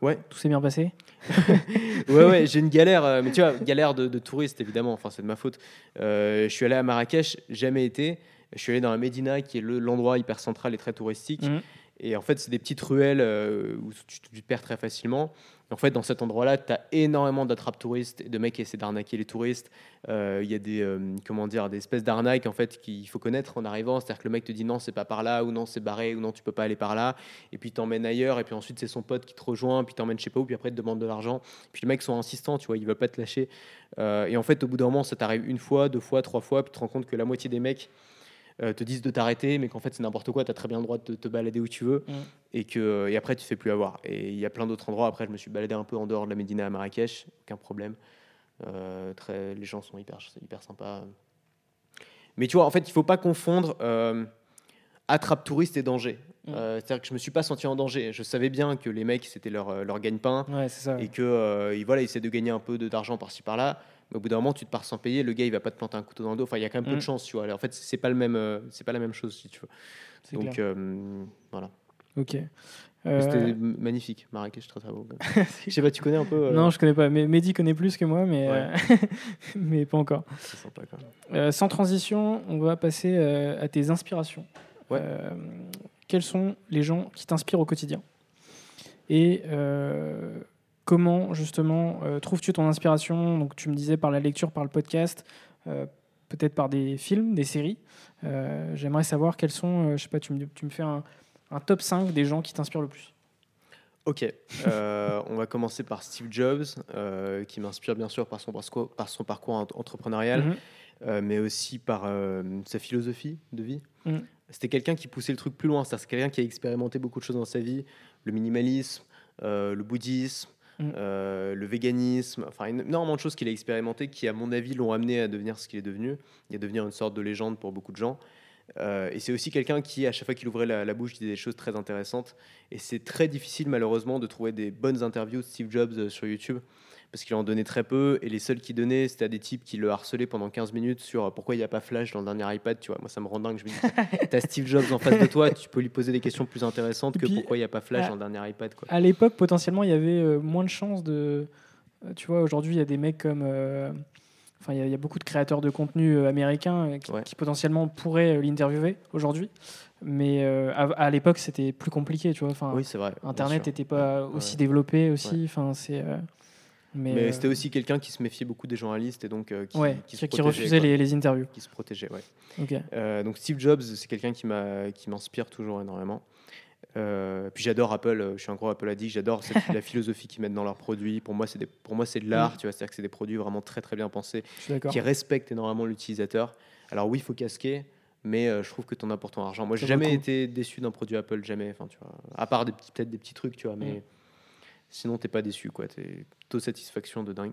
Ouais, Tout s'est bien passé? Ouais, ouais, j'ai une galère, euh, mais tu vois, galère de, de touriste évidemment. Enfin, c'est de ma faute. Euh, je suis allé à Marrakech, jamais été. Je suis allé dans la Médina, qui est le- l'endroit hyper central et très touristique. Mhm. Et en fait, c'est des petites ruelles euh, où tu, te perds très facilement. En fait, dans cet endroit-là, tu as énormément d'attrapes touristes, de mecs qui essaient d'arnaquer les touristes. Euh, Il y a des, euh, comment dire, des espèces d'arnaques en fait qu'il faut connaître en arrivant. C'est-à-dire que le mec te dit non, c'est pas par là, ou non, c'est barré, ou non, tu peux pas aller par là. Et puis t'emmène ailleurs, et puis ensuite c'est son pote qui te rejoint, puis t'emmène je sais pas où, puis après il te demande de l'argent. Puis les mecs sont insistants, tu vois, ils veulent pas te lâcher. Et en fait, au bout d'un moment, ça t'arrive une fois, deux fois, trois fois, puis tu te rends compte que la moitié des mecs euh, te disent de t'arrêter, mais qu'en fait c'est n'importe quoi, tu as très bien le droit de te, te balader où tu veux, Mm. et, que, et après tu te fais plus avoir. Et il y a plein d'autres endroits, après je me suis baladé un peu en dehors de la Médina à Marrakech, aucun problème. Euh, très, les gens sont hyper, hyper sympas. Mais tu vois, en fait, il faut pas confondre euh, attrape touriste et danger. Mm. Euh, C'est-à-dire que je me suis pas senti en danger. Je savais bien que les mecs, c'était leur, euh, leur gagne-pain Ouais, et que euh, ils- voilà, ils essaient de gagner un peu d'argent par-ci par-là. Mais au bout d'un moment, tu te pars sans payer, le gars il va pas te planter un couteau dans le dos. Enfin, il y a quand même peu Mm. de chance, tu vois. Alors, en fait, c'est pas le même, euh, c'est pas la même chose si tu veux. Donc euh, voilà. Ok. Euh, C'était magnifique, Marrakech, très très beau. Je sais pas, tu connais un peu Non, je connais pas. Mais Mehdi connaît plus que moi, mais, Ouais. mais pas encore. C'est sympa quand même. Sans transition, on va passer à tes inspirations. Ouais. Quels sont les gens qui t'inspirent au quotidien? Et comment, justement, euh, trouves-tu ton inspiration? Donc, tu me disais par la lecture, par le podcast, euh, peut-être par des films, des séries. Euh, J'aimerais savoir quels sont, je sais pas, tu me, tu me fais un, un top 5 des gens qui t'inspirent le plus. Ok, on va commencer par Steve Jobs, qui m'inspire bien sûr par son parcours, par son parcours ent- entrepreneurial, Mhm. mais aussi par sa philosophie de vie. Mhm. C'était quelqu'un qui poussait le truc plus loin, c'est quelqu'un qui a expérimenté beaucoup de choses dans sa vie, le minimalisme, le bouddhisme, Mhm. euh, le véganisme, enfin énormément de choses qu'il a expérimenté qui, à mon avis, l'ont amené à devenir ce qu'il est devenu, et à devenir une sorte de légende pour beaucoup de gens. Euh, et c'est aussi quelqu'un qui, à chaque fois qu'il ouvrait la, la bouche, disait des choses très intéressantes. Et c'est très difficile, malheureusement, de trouver des bonnes interviews de Steve Jobs euh, sur YouTube, parce qu'il en donnait très peu. Et les seuls qu'il donnait, c'était à des types qui le harcelaient pendant 15 minutes sur euh, pourquoi il n'y a pas Flash dans le dernier iPad. Tu vois, moi, ça me rend dingue. Je me dis, t'as Steve Jobs en face de toi, tu peux lui poser des questions plus intéressantes que pourquoi il n'y a pas Flash dans le dernier iPad. Quoi. À l'époque, potentiellement, il y avait euh, moins de chances de. euh, Tu vois, aujourd'hui, il y a des mecs comme. euh, Enfin, il y a- il y, a beaucoup de créateurs de contenu américains qui, Ouais. qui potentiellement pourraient l'interviewer aujourd'hui. Mais euh, à, à l'époque, c'était plus compliqué, tu vois. Enfin, Oui, c'est vrai. Internet n'était pas Ouais. aussi développé aussi. Enfin, c'est. euh, mais Mais euh, c'était aussi quelqu'un qui se méfiait beaucoup des journalistes et donc euh, qui, ouais, qui qui, se qui protégeait, refusait les, les interviews. Qui se protégeait, ouais. Euh, donc Steve Jobs, c'est quelqu'un qui m'inspire toujours énormément. Puis j'adore Apple, je suis un gros Apple addict, j'adore la philosophie qu'ils mettent dans leurs produits. Pour moi, c'est des- pour moi c'est de l'art, tu vois, c'est-à-dire que c'est des produits vraiment très très bien pensés, qui respectent énormément l'utilisateur. Alors oui, il faut casquer, mais euh, je trouve que ton apportes ton argent. Moi, j'ai jamais été déçu d'un produit Apple, jamais. Enfin, tu vois, à part peut-être des petits trucs, tu vois, mais Mm. Sinon t'es pas déçu, quoi. T'es satisfaction de dingue.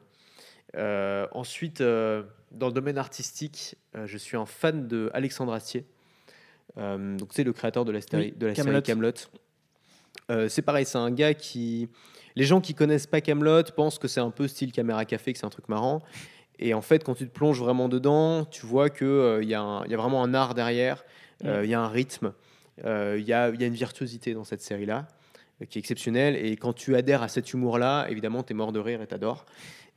Euh, ensuite, euh, dans le domaine artistique, euh, je suis un fan de Alexandre Astier. Donc c'est le créateur de la, série- Oui, de la Kaamelott. série Camelot. c'est pareil, c'est un gars qui. Les gens qui connaissent pas Camelot pensent que c'est un peu style caméra café, que c'est un truc marrant. Et en fait, quand tu te plonges vraiment dedans, tu vois qu'il il y, y a vraiment un art derrière, il y a un rythme, il y, a, y a une virtuosité dans cette série-là qui est exceptionnelle. Et quand tu adhères à cet humour-là, évidemment, tu es mort de rire et t'adores.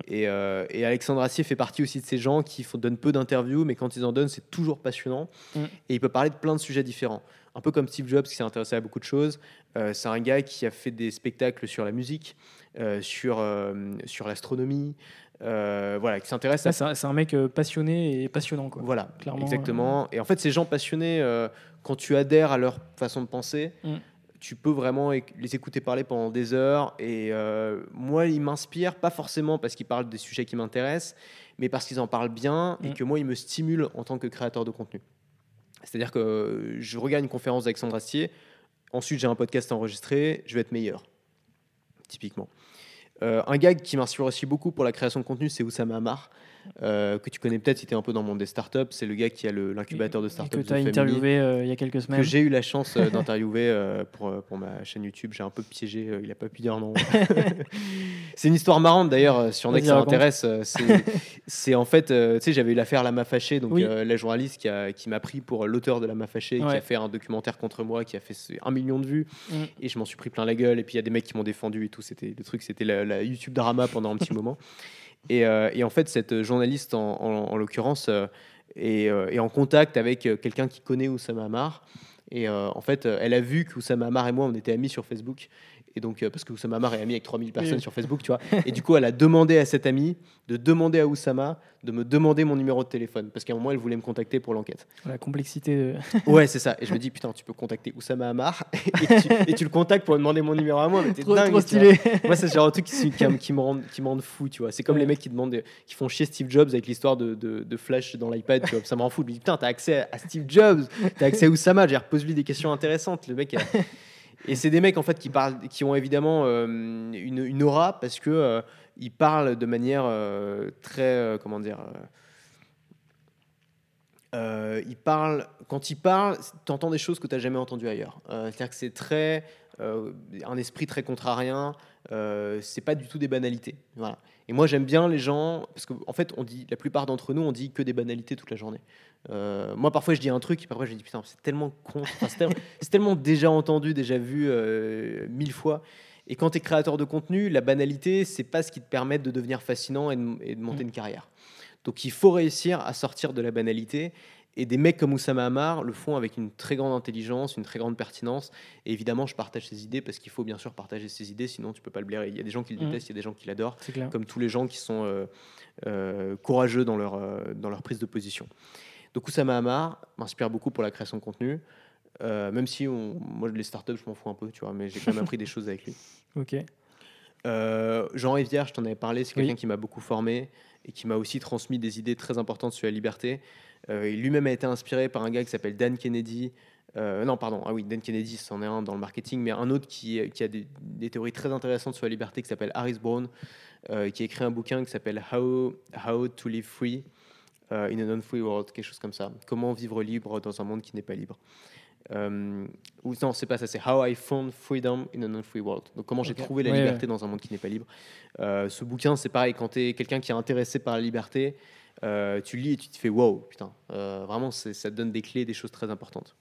Et, euh, et Alexandre Assier fait partie aussi de ces gens qui font- donnent peu d'interviews, mais quand ils en donnent, c'est toujours passionnant. Mm. Et il peut parler de plein de sujets différents. Un peu comme Steve Jobs qui s'est intéressé à beaucoup de choses. Euh, c'est un gars qui a fait des spectacles sur la musique, euh, sur, sur l'astronomie, voilà, qui s'intéresse à Ça, C'est un, mec passionné et passionnant. Quoi. voilà, Clairement, exactement. Et en fait, ces gens passionnés, quand tu adhères à leur façon de penser, Mm. Tu peux vraiment les écouter parler pendant des heures. Et euh, moi, ils m'inspirent, pas forcément parce qu'ils parlent des sujets qui m'intéressent, mais parce qu'ils en parlent bien et Mm. que moi, ils me stimulent en tant que créateur de contenu. C'est-à-dire que euh, je regarde une conférence d'Alexandre Astier, ensuite j'ai un podcast enregistré, je vais être meilleur, typiquement. Euh, un gag qui m'inspire aussi beaucoup pour la création de contenu, c'est Oussama Amar, euh, que tu connais peut-être si tu es un peu dans le monde des startups. C'est le gars qui a l'incubateur de startups. que tu as interviewé euh, il y a quelques semaines. Que j'ai eu la chance euh, d'interviewer euh, pour, pour ma chaîne YouTube. J'ai un peu piégé, il n'a pas pu dire non. c'est une histoire marrante d'ailleurs, si on a Vas-y, que ça raconte. intéresse. euh, c'est- en fait, tu sais, j'avais eu l'affaire Lama Fâché, donc Oui. la journaliste qui, a- qui m'a pris pour l'auteur de Lama Fâché, qui Ouais. a fait un documentaire contre moi, qui a fait un million de vues Mm. et je m'en suis pris plein la gueule et puis il y a des mecs qui m'ont défendu et tout c'était le truc c'était la, la YouTube drama pendant un petit moment et, euh, et en fait cette journaliste en, en- en l'occurrence euh, est, euh, est en contact avec quelqu'un qui connaît Oussama Hamar Et en fait, elle a vu qu'Oussama Amar et moi, on était amis sur Facebook. Et donc, euh, parce que Oussama Amar est ami avec 3000 personnes Oui. sur Facebook, tu vois. Et du coup, elle a demandé à cet ami de demander à Oussama de me demander mon numéro de téléphone. Parce qu'à un moment, elle voulait me contacter pour l'enquête. La complexité. de- Ouais, c'est ça. Et je me dis, putain, tu peux contacter Oussama Amar et tu, et tu le contactes pour me demander mon numéro à moi. Mais t'es trop, dingue. trop stylé. Moi, c'est ce genre de truc qui, qui, qui me rend, qui me rend fou, tu vois. C'est comme Ouais. les mecs qui demandent, qui font chier Steve Jobs avec l'histoire de, de, de Flash dans l'iPad, tu vois. Ça me rend fou. Je me dis, putain, t'as accès à Steve Jobs, t'as accès à Oussama, j'ai repose-lui des questions intéressantes. Le mec, a- et c'est des mecs en fait qui parlent, qui ont évidemment euh, une, aura parce que euh, ils parlent de manière euh, très, comment dire. ils parlent, quand ils parlent, t'entends des choses que tu n'as jamais entendues ailleurs. C'est-à-dire que c'est très un esprit très contrarien. C'est pas du tout des banalités. Et moi j'aime bien les gens parce qu'en en fait on dit, la plupart d'entre nous on dit que des banalités toute la journée. Euh, moi parfois je dis un truc et parfois je dis putain c'est tellement con, c'est tellement, déjà entendu, déjà vu euh, mille fois. Et quand tu es créateur de contenu, la banalité c'est pas ce qui te permet de devenir fascinant et de, et de monter Mm. une carrière. Donc il faut réussir à sortir de la banalité. Et des mecs comme Oussama Hamar le font avec une très grande intelligence, une très grande pertinence. Et évidemment, je partage ses idées parce qu'il faut bien sûr partager ses idées, sinon tu peux pas le blairer. Il y a des gens qui le Mhm. détestent, il y a des gens qui l'adorent, comme tous les gens qui sont euh, courageux dans leur, dans leur prise de position. Donc Oussama Hamar m'inspire beaucoup pour la création de contenu. Euh, même si on- moi les startups je m'en fous un peu tu vois mais j'ai quand même appris des choses avec lui Ok. euh, Jean Rivière, je t'en avais parlé, c'est Oui. quelqu'un qui m'a beaucoup formé et qui m'a aussi transmis des idées très importantes sur la liberté. Euh, il lui-même a été inspiré par un gars qui s'appelle Dan Kennedy. Euh, non, pardon, ah oui, Dan Kennedy, c'en est un dans le marketing, mais un autre qui, qui a des, des théories très intéressantes sur la liberté qui s'appelle Harris Brown, euh, qui a écrit un bouquin qui s'appelle How, How to Live Free in a Non-Free World, quelque chose comme ça. Comment vivre libre dans un monde qui n'est pas libre. Euh, ou non, c'est pas ça, c'est How I Found Freedom in a Non-Free World. Donc, comment j'ai trouvé la Ouais, liberté dans un monde qui n'est pas libre. Euh, ce bouquin, c'est pareil, quand tu es quelqu'un qui est intéressé par la liberté, euh, tu lis et tu te fais wow, putain, Euh, vraiment, ça te donne des clés, des choses très importantes.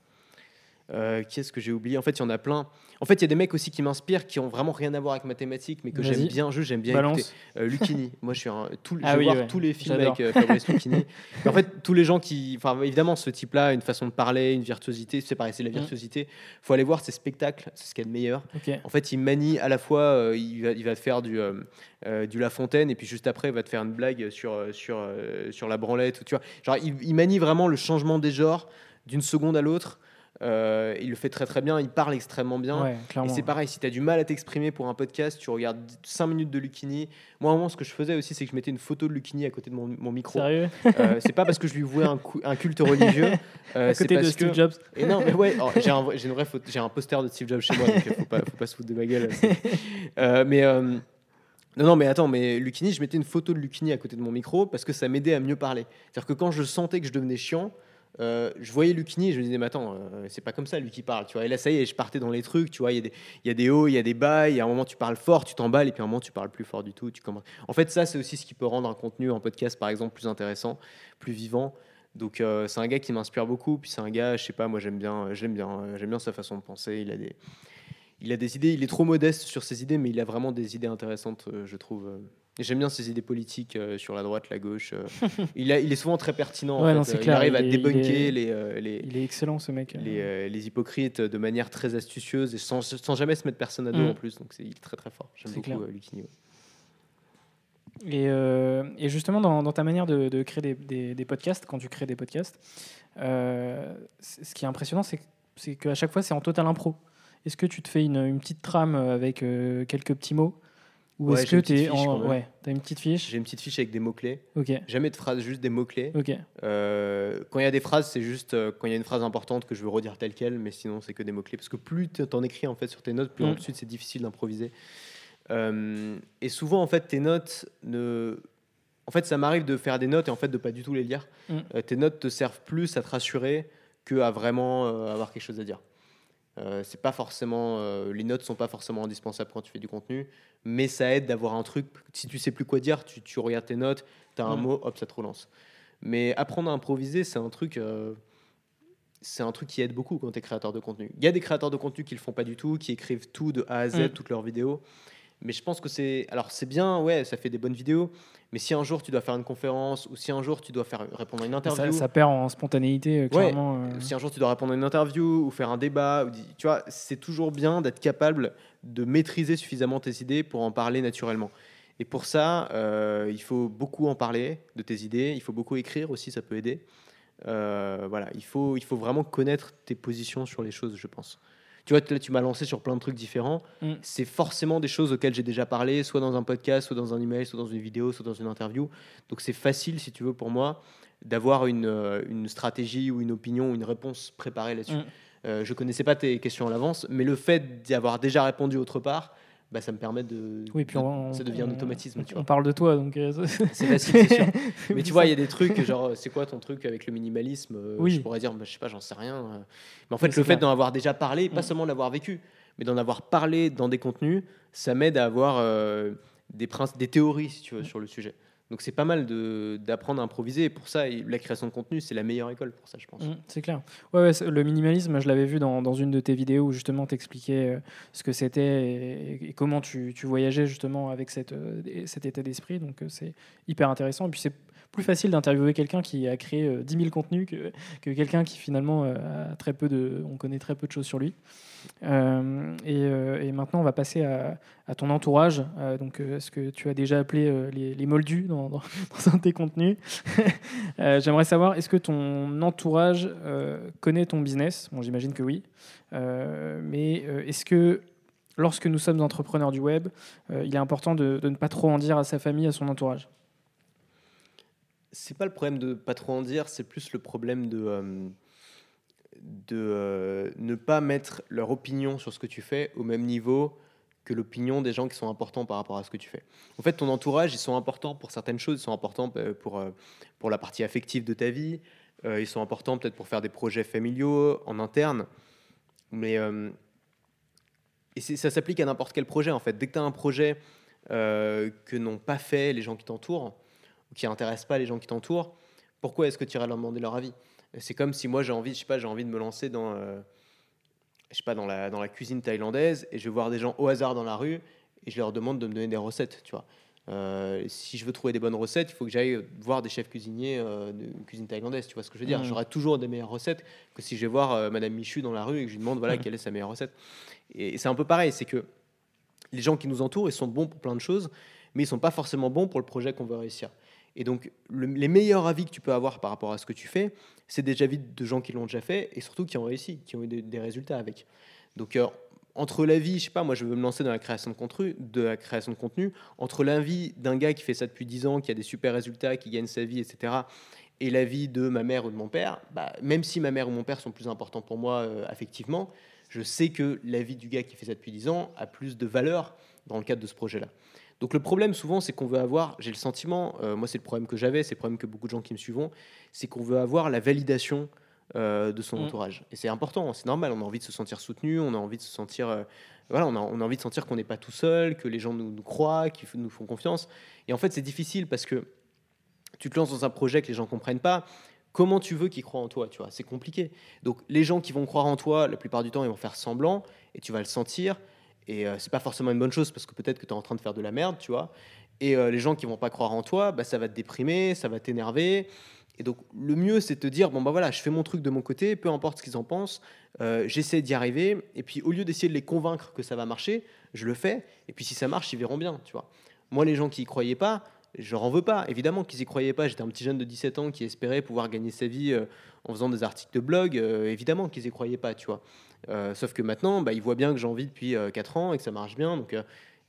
Euh, qui est-ce que j'ai oublié? En fait, il y en a plein. En fait, il y a des mecs aussi qui m'inspirent, qui ont vraiment rien à voir avec mathématiques, mais que j'aime bien. Je j'aime bien écouter. Balance. Euh, Lucchini. Moi, je suis un, tout, Ah je oui, voir ouais. tous les films avec euh, Fabrice Lucchini. En fait, tous les gens qui, enfin, évidemment, ce type-là, a une façon de parler, une virtuosité. C'est pareil, c'est la Mm. virtuosité. Faut aller voir ses spectacles, c'est ce qu'il y a de meilleur. En fait, il manie à la fois, euh, il, va, il va faire du, euh, du La Fontaine, et puis juste après, il va te faire une blague sur, sur, sur la branlette. Tu vois, genre, il, il manie vraiment le changement des genres d'une seconde à l'autre. Euh, il le fait très très bien, il parle extrêmement bien. Ouais, Et c'est pareil, si tu as du mal à t'exprimer pour un podcast, tu regardes 5 minutes de Lucchini. Moi, à un moment, ce que je faisais aussi, c'est que je mettais une photo de Lucchini à côté de mon, mon micro. Sérieux? Euh, c'est pas parce que je lui vouais un, culte religieux. euh, À côté de Steve que... Jobs. Et non, mais ouais, oh, j'ai un, vrai- j'ai une vraie photo, j'ai un poster de Steve Jobs chez moi, donc euh, faut pas, faut pas se foutre de ma gueule. mais non, non, mais attends, mais Lucchini, je mettais une photo de Lucchini à côté de mon micro parce que ça m'aidait à mieux parler. C'est-à-dire que quand je sentais que je devenais chiant, euh, je voyais Lucchini et je me disais, mais attends, euh, c'est pas comme ça lui qui parle, tu vois. Et là, ça y est, je partais dans les trucs, tu vois. Il y, y a des hauts, il y a des bas. Il y a un moment, tu parles fort, tu t'emballes, et puis un moment, tu parles plus fort du tout. Tu commences. En fait, ça, c'est aussi ce qui peut rendre un contenu en podcast, par exemple, plus intéressant, plus vivant. Donc, euh, c'est un gars qui m'inspire beaucoup. Puis c'est un gars, je sais pas, moi, j'aime bien, j'aime bien, j'aime bien sa façon de penser. Il a des, il a des idées. Il est trop modeste sur ses idées, mais il a vraiment des idées intéressantes, je trouve. J'aime bien ses idées politiques euh, sur la droite, la gauche. euh. il, a, il est souvent très pertinent. en Ouais, fait. non, c'est Euh, clair, Il arrive il à est- il débunker est- les, euh, les, Il est excellent ce mec. les, euh, les hypocrites de manière très astucieuse et sans, sans jamais se mettre personne à dos Mm. en plus. Donc c'est il est très très fort. J'aime C'est beaucoup clair. euh, Lucchini, ouais. Et, euh, et justement, dans, dans ta manière de, de créer des, des- des podcasts, quand tu crées des podcasts, euh, c- ce qui est impressionnant, c'est que- c'est qu'à chaque fois, c'est en total impro. Est-ce que tu te fais une, une petite trame avec euh, quelques petits mots Ou Ouais, est-ce que tu es en. Ouais, t'as une petite fiche J'ai une petite fiche avec des mots-clés. Ok, Jamais de phrases, juste des mots-clés. ok. Euh, quand il y a des phrases, c'est juste euh, quand il y a une phrase importante que je veux redire telle quelle, mais sinon c'est que des mots-clés. Parce que plus tu en écris en fait sur tes notes, plus Mm. ensuite c'est difficile d'improviser. Euh, et souvent en fait tes notes ne. En fait, ça m'arrive de faire des notes et en fait de pas du tout les lire. Mm. Tes notes te servent plus à te rassurer que à vraiment avoir quelque chose à dire. Euh, c'est pas forcément euh, les notes sont pas forcément indispensables quand tu fais du contenu, mais ça aide d'avoir un truc. Si tu sais plus quoi dire, tu, tu regardes tes notes, tu as un Mm. mot, hop, ça te relance. Mais apprendre à improviser, c'est un truc. euh, c'est un truc qui aide beaucoup quand tu es créateur de contenu. Il y a des créateurs de contenu qui le font pas du tout, qui écrivent tout de A à Z, Mm. toutes leurs vidéos. Mais je pense que c'est. Alors, c'est bien, ouais, ça fait des bonnes vidéos. Mais si un jour tu dois faire une conférence ou si un jour tu dois faire répondre à une interview. Ça, ça perd en spontanéité, euh, clairement. euh. Si un jour tu dois répondre à une interview ou faire un débat, ou tu vois, c'est toujours bien d'être capable de maîtriser suffisamment tes idées pour en parler naturellement. Et pour ça, euh, il faut beaucoup en parler de tes idées. Il faut beaucoup écrire aussi, ça peut aider. Euh, voilà, il faut, il faut vraiment connaître tes positions sur les choses, je pense. Tu vois, là, tu m'as lancé sur plein de trucs différents. Mm. C'est forcément des choses auxquelles j'ai déjà parlé, soit dans un podcast, soit dans un email, soit dans une vidéo, soit dans une interview. Donc c'est facile, si tu veux, pour moi, d'avoir une, euh, une stratégie ou une opinion ou une réponse préparée là-dessus. Mm. Euh, je connaissais pas tes questions à l'avance, mais le fait d'y avoir déjà répondu autre part, bah, ça me permet de. Oui, puis on, ça devient un automatisme. Tu vois. On parle de toi, donc. euh, C'est facile, c'est sûr. Mais tu vois, il y a des trucs, genre, c'est quoi ton truc avec le minimalisme Euh, Oui. Je pourrais dire, bah, je sais pas, j'en sais rien. euh. Mais en fait, Mais le fait d'en avoir déjà parlé, pas Mm. seulement l'avoir vécu, mais d'en avoir parlé dans des contenus, ça m'aide à avoir euh, des, des théories, si tu veux, Mm. sur le sujet. Donc c'est pas mal de- d'apprendre à improviser. Et pour ça, la création de contenu, c'est la meilleure école pour ça, je pense. Mm, c'est clair. Ouais, le minimalisme, je l'avais vu dans, une de tes vidéos où justement tu expliquais ce que c'était et, comment tu, voyageais justement avec euh, et- cet état d'esprit. Donc euh, c'est hyper intéressant. Et puis c'est plus facile d'interviewer quelqu'un qui a créé euh, 10 000 contenus que, que quelqu'un qui finalement euh, a très peu de, on connaît très peu de choses sur lui. Euh, et, euh, maintenant, on va passer à, ton entourage. Euh, donc, euh, ce que tu as déjà appelé euh, les, moldus dans, un de tes contenus? Euh, J'aimerais savoir, est-ce que ton entourage euh, connaît ton business? Bon, j'imagine que oui. Euh, mais euh, est-ce que lorsque nous sommes entrepreneurs du web, euh, il est important de ne pas trop en dire à sa famille, à son entourage? C'est pas le problème de pas trop en dire, c'est plus le problème de, euh, de euh, ne pas mettre leur opinion sur ce que tu fais au même niveau que l'opinion des gens qui sont importants par rapport à ce que tu fais. En fait, ton entourage, ils sont importants pour certaines choses, ils sont importants euh, pour, pour la partie affective de ta vie, ils sont importants peut-être pour faire des projets familiaux en interne, mais et ça s'applique à n'importe quel projet en fait. Dès que tu as un projet que n'ont pas fait les gens qui t'entourent, ou qui n'intéressent pas les gens qui t'entourent, pourquoi est-ce que tu irais leur demander leur avis? C'est comme si moi j'ai envie, je sais pas, j'ai envie de me lancer dans, euh, je sais pas, dans la, dans la cuisine thaïlandaise et je vais voir des gens au hasard dans la rue et je leur demande de me donner des recettes, tu vois. Euh, si je veux trouver des bonnes recettes, il faut que j'aille voir des chefs cuisiniers euh, de cuisine thaïlandaise, tu vois ce que je veux dire Mhm. J'aurai toujours des meilleures recettes que si je vais voir euh, Madame Michu dans la rue et que je lui demande voilà Mhm. quelle est sa meilleure recette. Et, et c'est un peu pareil, c'est que les gens qui nous entourent, ils sont bons pour plein de choses, mais ils sont pas forcément bons pour le projet qu'on veut réussir. Et donc, le- les meilleurs avis que tu peux avoir par rapport à ce que tu fais, c'est des avis de gens qui l'ont déjà fait et surtout qui ont réussi, qui ont eu des, des résultats avec. Donc, euh, entre l'avis, je sais pas, moi je veux me lancer dans la création de contenu, de la création de contenu, entre l'avis d'un gars qui fait ça depuis 10 ans, qui a des super résultats, qui gagne sa vie, etc., et l'avis de ma mère ou de mon père, bah, même si ma mère ou mon père sont plus importants pour moi euh, affectivement, je sais que l'avis du gars qui fait ça depuis 10 ans a plus de valeur dans le cadre de ce projet-là. Donc le problème souvent, c'est qu'on veut avoir, j'ai le sentiment, euh, moi c'est le problème que j'avais, c'est le problème que beaucoup de gens qui me suivent, c'est qu'on veut avoir la validation euh, de son Mm. entourage. Et c'est important, c'est normal, on a envie de se sentir soutenu, on a envie de se sentir, euh, voilà, on a, on a envie de sentir qu'on n'est pas tout seul, que les gens nous, nous croient, qu'ils nous font confiance. Et en fait, c'est difficile parce que tu te lances dans un projet que les gens comprennent pas. Comment tu veux qu'ils croient en toi, tu vois? C'est compliqué. Donc les gens qui vont croire en toi, la plupart du temps, ils vont faire semblant et tu vas le sentir. Et euh, c'est pas forcément une bonne chose parce que peut-être que tu es en train de faire de la merde, tu vois. Et euh, les gens qui vont pas croire en toi, bah, ça va te déprimer, ça va t'énerver. Et donc le mieux, c'est de te dire bon bah voilà, je fais mon truc de mon côté, peu importe ce qu'ils en pensent, euh, j'essaie d'y arriver. Et puis au lieu d'essayer de les convaincre que ça va marcher, je le fais. Et puis si ça marche, ils verront bien, tu vois. Moi, les gens qui y croyaient pas, je leur en veux pas. Évidemment qu'ils y croyaient pas. J'étais un petit jeune de 17 ans qui espérait pouvoir gagner sa vie euh, en faisant des articles de blog. Évidemment qu'ils y croyaient pas, tu vois. Euh, sauf que maintenant, bah, ils voient bien que j'en vis depuis 4 ans et que ça marche bien, donc euh,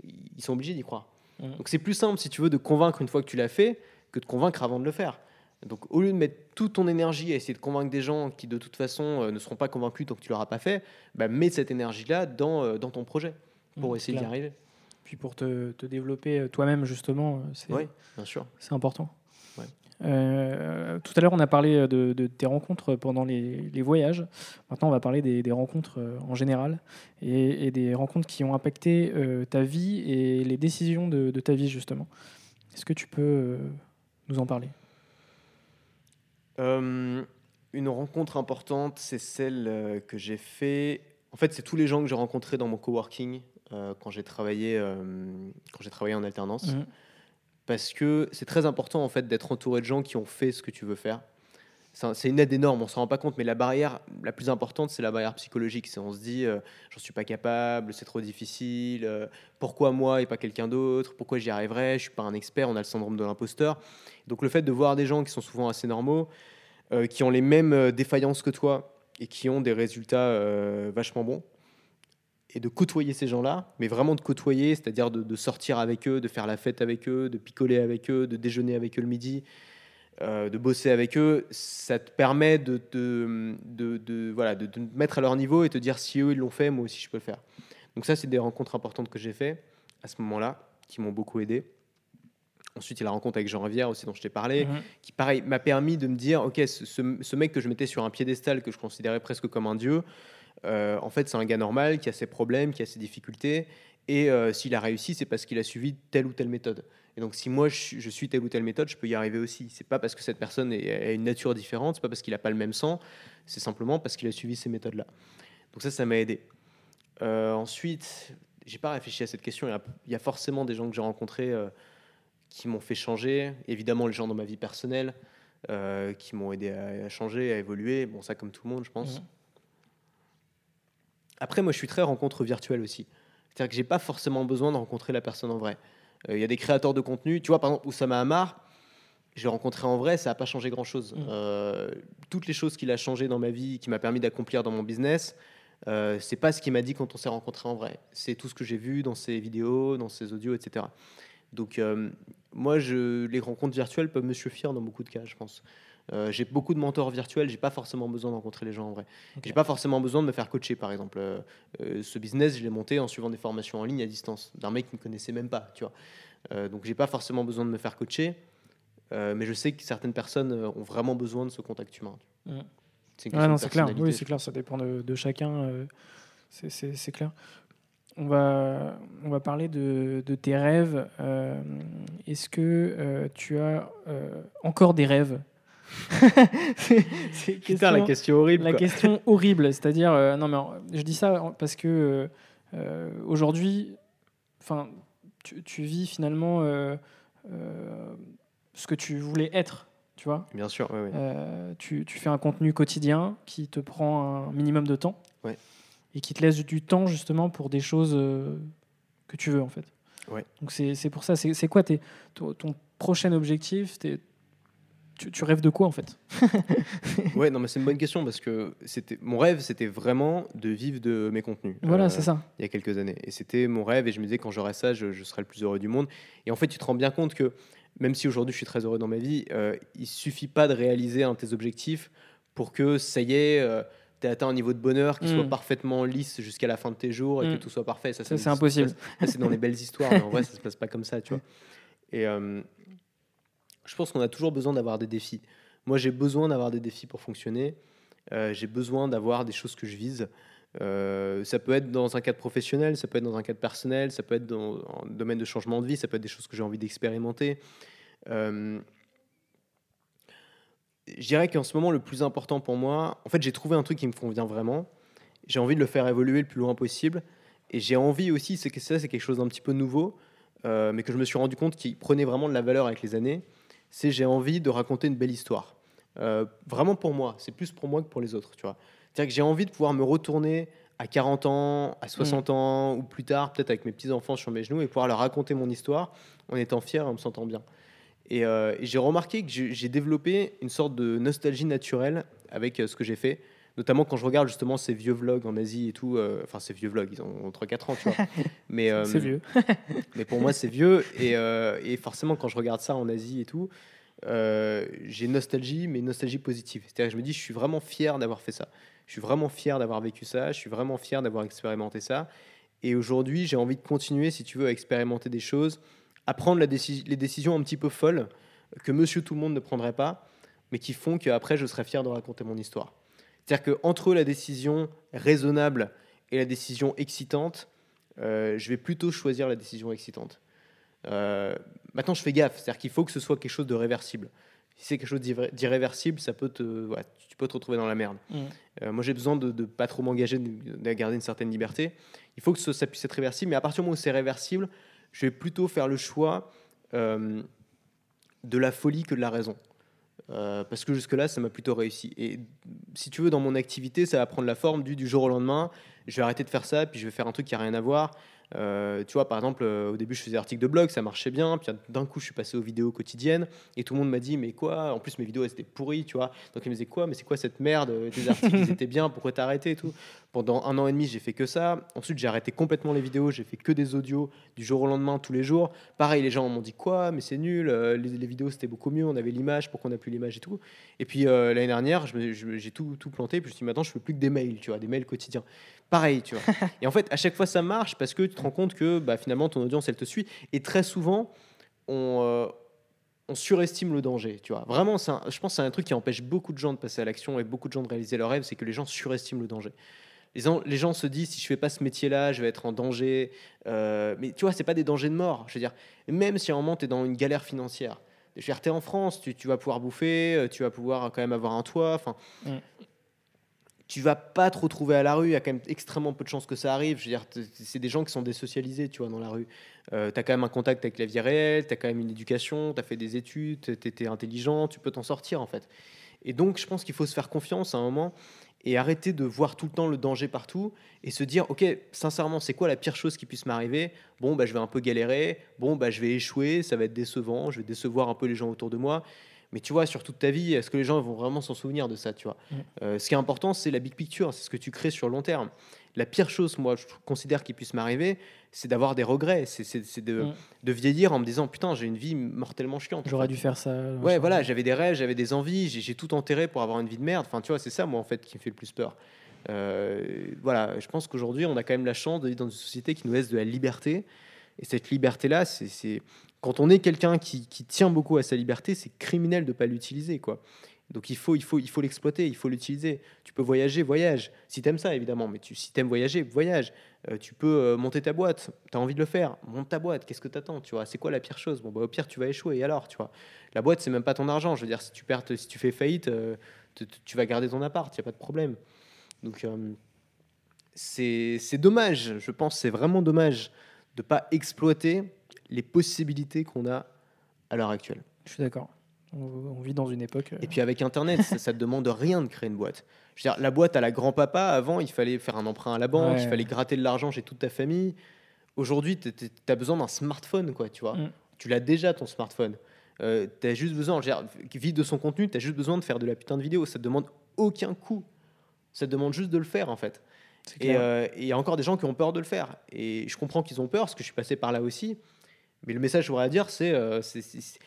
ils sont obligés d'y croire. Mhm. Donc c'est plus simple, si tu veux, de convaincre une fois que tu l'as fait que de convaincre avant de le faire. Donc au lieu de mettre toute ton énergie à essayer de convaincre des gens qui de toute façon euh, ne seront pas convaincus tant que tu l'auras pas fait, bah, mets cette énergie-là dans, euh, dans ton projet pour Mm, essayer d'y arriver. Puis pour te, te développer euh, toi-même, justement, euh, c'est Oui, bien sûr. c'est important. Euh, tout à l'heure, on a parlé de, de tes rencontres pendant les, les voyages. Maintenant, on va parler des, des rencontres euh, en général et, et des rencontres qui ont impacté euh, ta vie et les décisions de, de ta vie, justement. Est-ce que tu peux euh, nous en parler? Euh, une rencontre importante, c'est celle euh, que j'ai fait. En fait, c'est tous les gens que j'ai rencontrés dans mon coworking euh, quand j'ai travaillé, euh, quand j'ai travaillé en alternance. Mhm. Parce que c'est très important en fait d'être entouré de gens qui ont fait ce que tu veux faire. C'est un- c'est une aide énorme, on s'en rend pas compte, mais la barrière la plus importante, c'est la barrière psychologique. On se dit, euh, j'en suis pas capable, c'est trop difficile, euh, pourquoi moi et pas quelqu'un d'autre, pourquoi j'y arriverai, je suis pas un expert, on a le syndrome de l'imposteur. Donc le fait de voir des gens qui sont souvent assez normaux, euh, qui ont les mêmes euh, défaillances que toi et qui ont des résultats vachement bons, et de côtoyer ces gens-là, mais vraiment de côtoyer, c'est-à-dire de, de sortir avec eux, de faire la fête avec eux, de picoler avec eux, de déjeuner avec eux le midi, euh, de bosser avec eux, ça te permet de, te- de, de- voilà, de, te mettre à leur niveau et te dire si eux ils l'ont fait, moi aussi je peux le faire. Donc ça, c'est des rencontres importantes que j'ai fait à ce moment-là, qui m'ont beaucoup aidé. Ensuite, il y a la rencontre avec Jean Rivière aussi dont je t'ai parlé Mhm. qui pareil m'a permis de me dire ok ce, ce- ce mec que je mettais sur un piédestal que je considérais presque comme un dieu en fait c'est un gars normal qui a ses problèmes qui a ses difficultés et euh, s'il a réussi c'est parce qu'il a suivi telle ou telle méthode et donc si moi je, suis- telle ou telle méthode je peux y arriver aussi c'est pas parce que cette personne a une nature différente c'est pas parce qu'il a pas le même sang c'est simplement parce qu'il a suivi ces méthodes là donc ça ça m'a aidé Euh, ensuite j'ai pas réfléchi à cette question il y a, forcément des gens que j'ai rencontrés euh, qui m'ont fait changer. Évidemment, les gens dans ma vie personnelle euh, qui m'ont aidé à, changer, à évoluer. Bon, ça, comme tout le monde, je pense. Mhm. Après, moi, je suis très rencontre virtuelle aussi. C'est-à-dire que j'ai pas forcément besoin de rencontrer la personne en vrai. Euh, Il y a des créateurs de contenu. Tu vois, par exemple, Oussama Hamar, je l'ai rencontré en vrai, ça n'a pas changé grand-chose. Mhm. Euh, toutes les choses qu'il a changé dans ma vie, qui m'a permis d'accomplir dans mon business, euh, c'est pas ce qu'il m'a dit quand on s'est rencontré en vrai. C'est tout ce que j'ai vu dans ses vidéos, dans ses audios, etc. Donc, euh, moi, je, les rencontres virtuelles peuvent me suffire dans beaucoup de cas, je pense. Euh, j'ai beaucoup de mentors virtuels, j'ai pas forcément besoin de rencontrer les gens en vrai. Ok. J'ai pas forcément besoin de me faire coacher, par exemple. Euh, euh, ce business, je l'ai monté en suivant des formations en ligne à distance d'un mec qui me connaissait même pas, tu vois. Euh, donc, j'ai pas forcément besoin de me faire coacher, mais je sais que certaines personnes ont vraiment besoin de ce contact humain. Mhm. C'est clair. Oui, c'est clair. Ça dépend de, de chacun. c'est- clair. On va, on va parler de, de tes rêves. Est-ce que tu as encore des rêves? C'est- la question- horrible. la quoi. question horrible, c'est-à-dire, euh, non mais euh, je dis ça parce que euh, aujourd'hui, enfin, tu, tu vis finalement euh, ce que tu voulais être, tu vois. Bien sûr, tu, tu fais un contenu quotidien qui te prend un minimum de temps Ouais. et qui te laisse du temps justement pour des choses que tu veux en fait. Ouais. Donc c'est pour ça. C'est quoi tes, ton, ton prochain objectif tu, tu rêves de quoi en fait? Ouais, non, mais c'est une bonne question parce que c'était mon rêve, c'était vraiment de vivre de mes contenus. Voilà, Euh, c'est ça. il y a quelques années. Et c'était mon rêve, et je me disais, quand j'aurai ça, je, je serai le plus heureux du monde. Et en fait, tu te rends bien compte que, même si aujourd'hui je suis très heureux dans ma vie, euh, il suffit pas de réaliser un de tes objectifs pour que, ça y est, tu as atteint un niveau de bonheur qui Mm. soit parfaitement lisse jusqu'à la fin de tes jours et Mm. que tout soit parfait. Ça, c'est impossible. c'est dans les belles histoires, mais en vrai, ça se passe pas comme ça, tu vois. Et euh, je pense qu'on a toujours besoin d'avoir des défis. Moi, j'ai besoin d'avoir des défis pour fonctionner. Euh, j'ai besoin d'avoir des choses que je vise. Euh, ça peut être dans un cadre professionnel, ça peut être dans un cadre personnel, ça peut être dans un domaine de changement de vie, ça peut être des choses que j'ai envie d'expérimenter. Euh, je dirais qu'en ce moment, le plus important pour moi, en fait, j'ai trouvé un truc qui me convient vraiment. J'ai envie de le faire évoluer le plus loin possible. Et j'ai envie aussi, ça, c'est quelque chose d'un petit peu nouveau, euh, mais que je me suis rendu compte qui prenait vraiment de la valeur avec les années. C'est j'ai envie de raconter une belle histoire. Euh, vraiment pour moi, c'est plus pour moi que pour les autres, tu vois. C'est-à-dire que j'ai envie de pouvoir me retourner à 40 ans, à 60 ans, ou plus tard, peut-être avec mes petits-enfants sur mes genoux, et pouvoir leur raconter mon histoire en étant fier et en me sentant bien. Et, euh, et j'ai remarqué que j'ai j'ai développé une sorte de nostalgie naturelle avec euh, ce que j'ai fait, notamment quand je regarde justement ces vieux vlogs en Asie et tout. euh, Enfin, ces vieux vlogs, ils ont 3-4 ans, tu vois. Mais, euh, C'est vieux. mais pour moi, c'est vieux. Et, euh, et forcément, quand je regarde ça en Asie et tout, j'ai nostalgie, mais nostalgie positive. C'est-à-dire que je me dis, je suis vraiment fier d'avoir fait ça. Je suis vraiment fier d'avoir vécu ça. Je suis vraiment fier d'avoir expérimenté ça. Et aujourd'hui, j'ai envie de continuer, si tu veux, à expérimenter des choses, à prendre la déci- les décisions un petit peu folles que monsieur tout le monde ne prendrait pas, mais qui font qu'après, je serai fier de raconter mon histoire. C'est-à-dire qu'entre la décision raisonnable et la décision excitante, euh, je vais plutôt choisir la décision excitante. Euh, maintenant, je fais gaffe, c'est-à-dire qu'il faut que ce soit quelque chose de réversible. Si c'est quelque chose d'irré- d'irréversible, ça peut te, tu peux te retrouver dans la merde. Mm. Euh, moi, j'ai besoin de ne pas trop m'engager, de, de garder une certaine liberté. Il faut que ce- ça puisse être réversible, mais à partir du moment où c'est réversible, je vais plutôt faire le choix de la folie que de la raison. Euh, parce que jusque-là, ça m'a plutôt réussi. Et si tu veux, dans mon activité, ça va prendre la forme du, du jour au lendemain. Je vais arrêter de faire ça, puis je vais faire un truc qui n'a rien à voir. Euh, tu vois, par exemple, euh, au début, je faisais des articles de blog, ça marchait bien. Puis d'un coup, je suis passé aux vidéos quotidiennes. Et tout le monde m'a dit, mais quoi? En plus, mes vidéos, elles étaient pourries, tu vois. Donc, ils me disaient, quoi? Mais c'est quoi cette merde? Tes articles, ils étaient bien, pourquoi t'as arrêté et tout? Pendant un an et demi, j'ai fait que ça. Ensuite, j'ai arrêté complètement les vidéos. J'ai fait que des audios du jour au lendemain, tous les jours. Pareil, les gens m'ont dit, quoi Mais c'est nul. euh, Les, les vidéos, c'était beaucoup mieux. On avait l'image, pourquoi on n'a plus l'image et tout. Et puis, euh, l'année dernière, j'ai tout, tout planté. Puis, je me suis dit, maintenant, je fais plus que des mails, tu vois, des mails quotidiens. Pareil, tu vois. et en fait, à chaque fois, ça marche parce que tu te rends compte que bah, finalement, ton audience, elle te suit. Et très souvent, on, euh, on surestime le danger, tu vois. Vraiment, un- je pense que c'est un truc qui empêche beaucoup de gens de passer à l'action et beaucoup de gens de réaliser leurs rêves, c'est que les gens surestiment le danger. Les gens, les gens se disent si je fais pas ce métier-là, je vais être en danger. Euh, mais tu vois, c'est pas des dangers de mort. Je veux dire, même si à un moment tu es dans une galère financière, je veux dire, t'es en France, tu, tu vas pouvoir bouffer, euh, tu vas pouvoir quand même avoir un toit. Enfin, Mm. tu vas pas te retrouver à la rue. Il y a quand même extrêmement peu de chances que ça arrive. Je veux dire, c'est des gens qui sont désocialisés, tu vois, dans la rue. Euh, tu as quand même un contact avec la vie réelle, tu as quand même une éducation, tu as fait des études, tu étais intelligent, tu peux t'en sortir en fait. Et donc, je pense qu'il faut se faire confiance à un moment et arrêter de voir tout le temps le danger partout et se dire, ok, sincèrement, c'est quoi la pire chose qui puisse m'arriver? Bon, bah, je vais un peu galérer, bon, bah, je vais échouer, ça va être décevant, je vais décevoir un peu les gens autour de moi. Mais tu vois, sur toute ta vie, est-ce que les gens vont vraiment s'en souvenir de ça tu vois Mm. Euh, Ce qui est important, c'est la big picture, c'est ce que tu crées sur le long terme. La pire chose, moi, je considère qu'il puisse m'arriver, c'est d'avoir des regrets, c'est de, Mm. de vieillir en me disant, putain, j'ai une vie mortellement chiante. J'aurais dû faire ça. Ouais, voilà, j'avais des rêves, j'avais des envies, j'ai tout enterré pour avoir une vie de merde. Enfin, tu vois, c'est ça, moi, en fait, qui me fait le plus peur. Euh, voilà, je pense qu'aujourd'hui, on a quand même la chance de vivre dans une société qui nous laisse de la liberté. Et cette liberté-là, c'est quand on est quelqu'un qui, tient beaucoup à sa liberté, c'est criminel de ne pas l'utiliser, quoi. Donc il faut, il faut, il faut l'exploiter, il faut l'utiliser. Tu peux voyager, voyage. Si t'aimes ça, évidemment, mais tu, si t'aimes voyager, voyage. Euh, tu peux euh, monter ta boîte. Tu as envie de le faire, monte ta boîte. Qu'est-ce que t'attends, tu vois? C'est quoi la pire chose? Bon, bah, au pire, tu vas échouer. Et alors, tu vois? La boîte, c'est même pas ton argent. Je veux dire, si tu perds, si tu fais faillite, euh, tu- vas garder ton appart. Il a pas de problème. Donc c'est dommage. Je pense c'est vraiment dommage de pas exploiter les possibilités qu'on a à l'heure actuelle. Je suis d'accord. On, vit dans une époque. euh, Et puis avec Internet, ça, ça te demande rien de créer une boîte. Je veux dire, la boîte à la grand-papa, avant, il fallait faire un emprunt à la banque, Ouais. il fallait gratter de l'argent chez toute ta famille. Aujourd'hui, tu as besoin d'un smartphone, quoi, tu vois. Mm. Tu l'as déjà, ton smartphone. tu as juste besoin, je veux dire, vivre de son contenu, tu as juste besoin de faire de la putain de vidéo. Ça te demande aucun coût. Ça te demande juste de le faire, en fait. Et euh, et il y a encore des gens qui ont peur de le faire. Et je comprends qu'ils ont peur, parce que je suis passé par là aussi. Mais le message que je voudrais dire, c'est euh,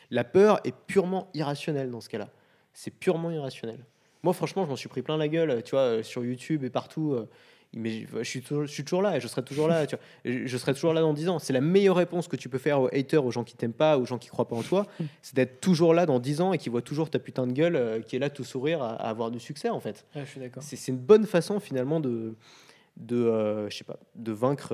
la peur est purement irrationnelle dans ce cas-là. C'est purement irrationnel. Moi, franchement, je m'en suis pris plein la gueule, tu vois, euh, sur YouTube et partout. euh, mais je suis, toujours, je suis toujours là et je serai toujours là. Tu vois. Je serai toujours là dans 10 ans. C'est la meilleure réponse que tu peux faire aux haters, aux gens qui t'aiment pas, aux gens qui croient pas en toi. C'est d'être toujours là dans 10 ans et qui voient toujours ta putain de gueule, euh, qui est là tout sourire à, à avoir du succès, en fait. Ouais, je suis d'accord. C'est c'est une bonne façon finalement de, de euh, je sais pas, de vaincre.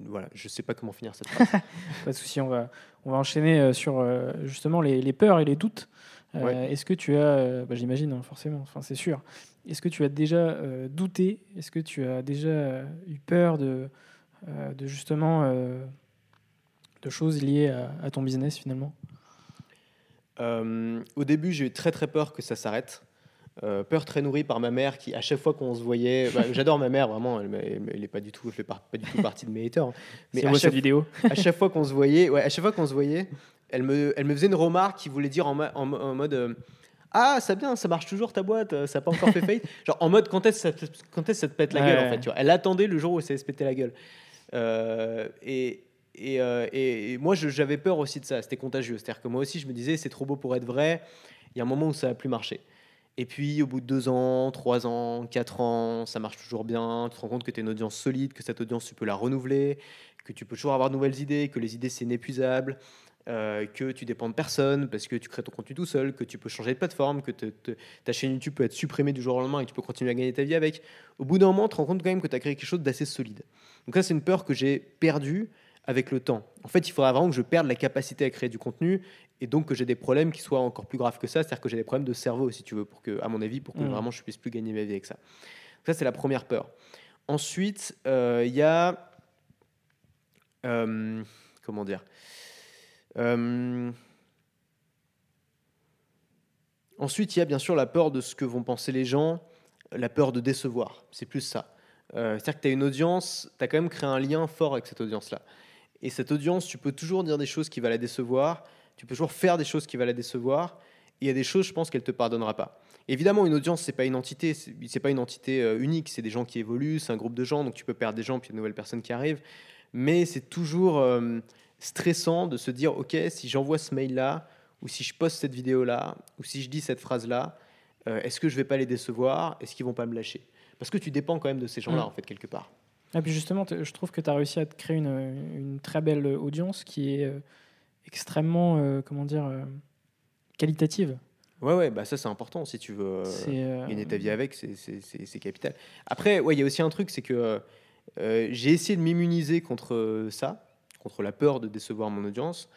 Voilà, je sais pas comment finir cette phrase. Pas de souci, on va, on va enchaîner euh, sur euh, justement les, les peurs et les doutes. Euh. Est-ce que tu as, bah, j'imagine hein, forcément, enfin c'est sûr. Est-ce que tu as déjà euh, douté? Est-ce que tu as déjà euh, eu peur de, de justement de choses liées à, à ton business finalement? Au début, j'ai eu très très peur que ça s'arrête. Euh, peur très nourrie par ma mère qui, à chaque fois qu'on se voyait, bah, j'adore ma mère vraiment, elle, elle, elle est pas du tout, elle fait pas, pas du tout partie de mes haters. hein. Mais à chaque, vidéo. à chaque fois qu'on se voyait, ouais, à chaque fois qu'on se voyait, elle me, elle me faisait une remarque qui voulait dire en, ma- en, en mode euh, ah ça bien, ça marche toujours ta boîte, euh, ça n'a pas encore fait faillite. Genre en mode quand est-ce que ça, te- ça pète la Ouais. gueule en fait, tu vois. Elle attendait le jour où ça allait se péter la gueule. Euh, et et, et- et moi j'avais peur aussi de ça, c'était contagieux. C'est-à-dire que moi aussi je me disais c'est trop beau pour être vrai. Il y a un moment où ça va plus marcher. Et puis, au bout de deux ans, trois ans, quatre ans, ça marche toujours bien. Tu te rends compte que tu as une audience solide, que cette audience, tu peux la renouveler, que tu peux toujours avoir de nouvelles idées, que les idées, c'est inépuisable, euh, que tu dépends de personne parce que tu crées ton contenu tout seul, que tu peux changer de plateforme, que ta chaîne YouTube peut être supprimée du jour au lendemain et que tu peux continuer à gagner ta vie avec. Au bout d'un moment, tu te rends compte quand même que tu as créé quelque chose d'assez solide. Donc, ça, c'est une peur que j'ai perdue avec le temps. En fait, il faudra vraiment que je perde la capacité à créer du contenu et donc que j'ai des problèmes qui soient encore plus graves que ça, c'est-à-dire que j'ai des problèmes de cerveau, si tu veux, pour que, à mon avis, pour que Mm. vraiment je puisse plus gagner ma vie avec ça. Ça, c'est la première peur. Ensuite, euh, il y a. euh, comment dire Euh, Ensuite, il y a bien sûr la peur de ce que vont penser les gens, la peur de décevoir. C'est plus ça. C'est-à-dire que tu as une audience, tu as quand même créé un lien fort avec cette audience-là. Et cette audience, tu peux toujours dire des choses qui vont la décevoir, tu peux toujours faire des choses qui vont la décevoir, et il y a des choses, je pense, qu'elle ne te pardonnera pas. Évidemment, une audience, c'est pas une entité, c'est pas une entité euh, unique, c'est des gens qui évoluent, c'est un groupe de gens, donc tu peux perdre des gens, puis il y a de nouvelles personnes qui arrivent. Mais c'est toujours euh, stressant de se dire, ok, si j'envoie ce mail-là, ou si je poste cette vidéo-là, ou si je dis cette phrase-là, euh, est-ce que je vais pas les décevoir? Est-ce qu'ils vont pas me lâcher? Parce que tu dépends quand même de ces gens-là, Mm. en fait, quelque part. Et puis justement, je trouve que tu as réussi à te créer une, une très belle audience qui est euh, extrêmement, euh, comment dire, euh, qualitative. Ouais, ouais, bah ça c'est important si tu veux. euh, gagner ta vie avec, c'est- capital. Après, ouais, il y a aussi un truc, c'est que j'ai essayé de m'immuniser contre ça, contre la peur de décevoir mon audience,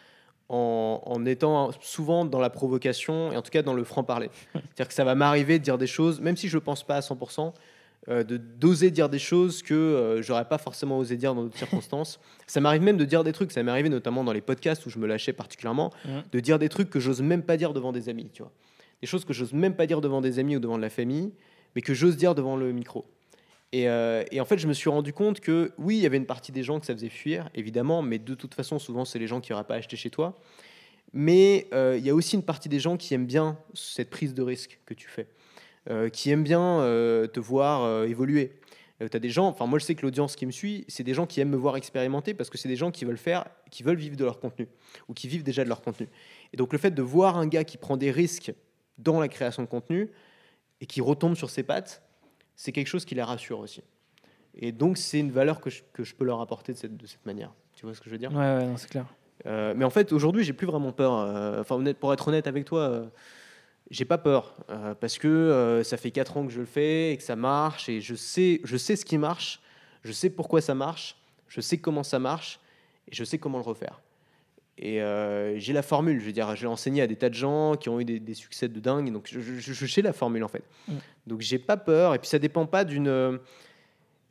en, en étant souvent dans la provocation et en tout cas dans le franc-parler. C'est-à-dire que ça va m'arriver de dire des choses, même si je ne pense pas à 100%, euh, de d'oser dire des choses que euh, j'aurais pas forcément osé dire dans d'autres circonstances. Ça m'arrive même de dire des trucs, ça m'est arrivé notamment dans les podcasts où je me lâchais particulièrement, Mhm. de dire des trucs que j'ose même pas dire devant des amis, tu vois. Des choses que j'ose même pas dire devant des amis ou devant de la famille, mais que j'ose dire devant le micro. Et, euh, et en fait, je me suis rendu compte que oui, il y avait une partie des gens que ça faisait fuir, évidemment, mais de toute façon, souvent, c'est les gens qui n'auraient pas acheté chez toi. Mais euh, il y a aussi une partie des gens qui aiment bien cette prise de risque que tu fais, euh, qui aiment bien euh, te voir euh, évoluer. tu as des gens, enfin moi je sais que l'audience qui me suit, c'est des gens qui aiment me voir expérimenter parce que c'est des gens qui veulent faire, qui veulent vivre de leur contenu ou qui vivent déjà de leur contenu. Et donc le fait de voir un gars qui prend des risques dans la création de contenu et qui retombe sur ses pattes, c'est quelque chose qui les rassure aussi. Et donc c'est une valeur que je, que je peux leur apporter de cette, de cette manière. Tu vois ce que je veux dire? Ouais, ouais, c'est clair. euh, mais en fait, aujourd'hui, j'ai plus vraiment peur. Euh, Enfin, honnête, pour être honnête avec toi, euh, j'ai pas peur euh, parce que euh, ça fait 4 ans que je le fais et que ça marche et je sais, je sais ce qui marche, je sais pourquoi ça marche, je sais comment ça marche et je sais comment le refaire. Et euh, j'ai la formule, je veux dire, j'ai enseigné à des tas de gens qui ont eu des, des succès de dingue, donc je, je- je sais la formule en fait. Mm. Donc j'ai pas peur et puis ça dépend pas d'une.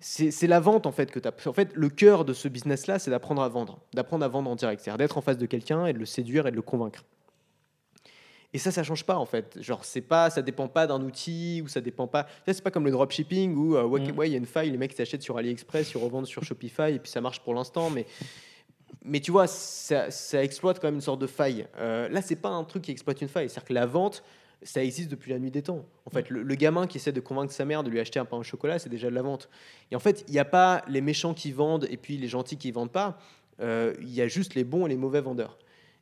C'est la vente en fait que tu as. En fait, le cœur de ce business-là, c'est d'apprendre à vendre, d'apprendre à vendre en direct, c'est-à-dire d'être en face de quelqu'un et de le séduire et de le convaincre. Et ça, ça change pas en fait. Genre, c'est pas, ça dépend pas d'un outil ou ça dépend pas. Ça, c'est pas comme le dropshipping où euh, ouais, Mm. ouais, il y a une faille, les mecs s'achètent sur AliExpress, ils revendent sur Shopify et puis ça marche pour l'instant, mais mais tu vois, ça, ça exploite quand même une sorte de faille. Euh, là, c'est pas un truc qui exploite une faille. C'est-à-dire que la vente, ça existe depuis la nuit des temps. En fait, le, le gamin qui essaie de convaincre sa mère de lui acheter un pain au chocolat, c'est déjà de la vente. Et en fait, il n'y a pas les méchants qui vendent et puis les gentils qui vendent pas. Euh, Il y a juste les bons et les mauvais vendeurs.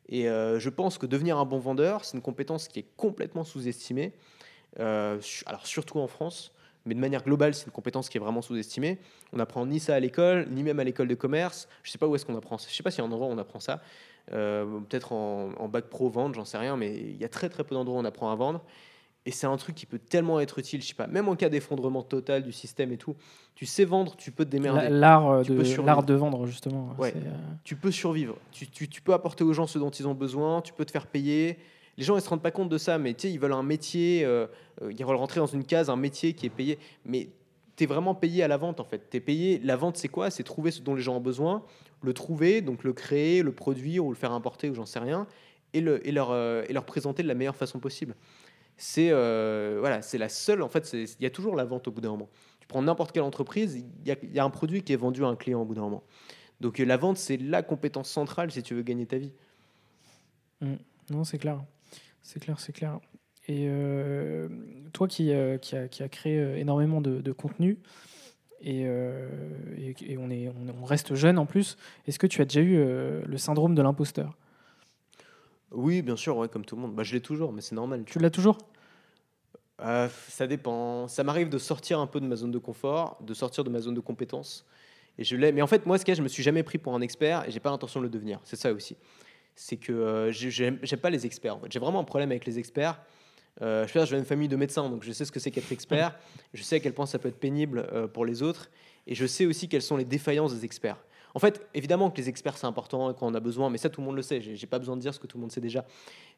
Et euh, je pense que devenir un bon vendeur, c'est une compétence qui est complètement sous-estimée. Euh, alors surtout en France, mais de manière globale, c'est une compétence qui est vraiment sous-estimée. On apprend ni ça à l'école, ni même à l'école de commerce. Je sais pas où est-ce qu'on apprend ça. Je sais pas s'il y a un endroit où on apprend ça. Euh, Peut-être en, en bac pro vente, j'en sais rien, mais il y a très très peu d'endroits où on apprend à vendre. Et c'est un truc qui peut tellement être utile, je sais pas, même en cas d'effondrement total du système et tout. Tu sais vendre, tu peux te démerder. L'art euh, de, l'art de vendre, justement. Ouais. c'est, euh, tu peux survivre. Tu, tu- tu peux apporter aux gens ce dont ils ont besoin, tu peux te faire payer. Les gens, ils se rendent pas compte de ça, mais tu sais, ils veulent un métier, euh, euh, ils veulent rentrer dans une case, un métier qui est payé. Mais tu es vraiment payé à la vente, en fait. Tu es payé. La vente, c'est quoi? C'est trouver ce dont les gens ont besoin, le trouver, donc le créer, le produire ou le faire importer ou j'en sais rien, et, le, et, leur, euh, et leur présenter de la meilleure façon possible. C'est euh, voilà, c'est la seule. En fait, il y a toujours la vente au bout d'un moment. Tu prends n'importe quelle entreprise, il y, a- un produit qui est vendu à un client au bout d'un moment. Donc euh, la vente, c'est la compétence centrale si tu veux gagner ta vie. Non, c'est clair. C'est clair, c'est clair. Et euh, toi qui, euh, qui, a, créé énormément de, contenu, et, on, est, on, reste jeune en plus, est-ce que tu as déjà eu le syndrome de l'imposteur? Oui, bien sûr, ouais, comme tout le monde. Bah, je l'ai toujours, mais c'est normal. Tu l'as toujours? Euh, ça dépend. Ça m'arrive de sortir un peu de ma zone de confort, de sortir de ma zone de compétence. Et je l'ai. Mais en fait, moi, ce qu'il y a, je me suis jamais pris pour un expert et j'ai pas l'intention de le devenir. C'est ça aussi. C'est que euh, j'ai- j'aime pas les experts. en fait. J'ai vraiment un problème avec les experts. Euh, je veux dire, je viens d'une famille de médecins, donc je sais ce que c'est qu'être expert. Je sais à quel point ça peut être pénible euh, pour les autres. Et je sais aussi quelles sont les défaillances des experts. En fait, évidemment que les experts, c'est important quand on a besoin, mais ça, tout le monde le sait. J'ai pas besoin de dire ce que tout le monde sait déjà.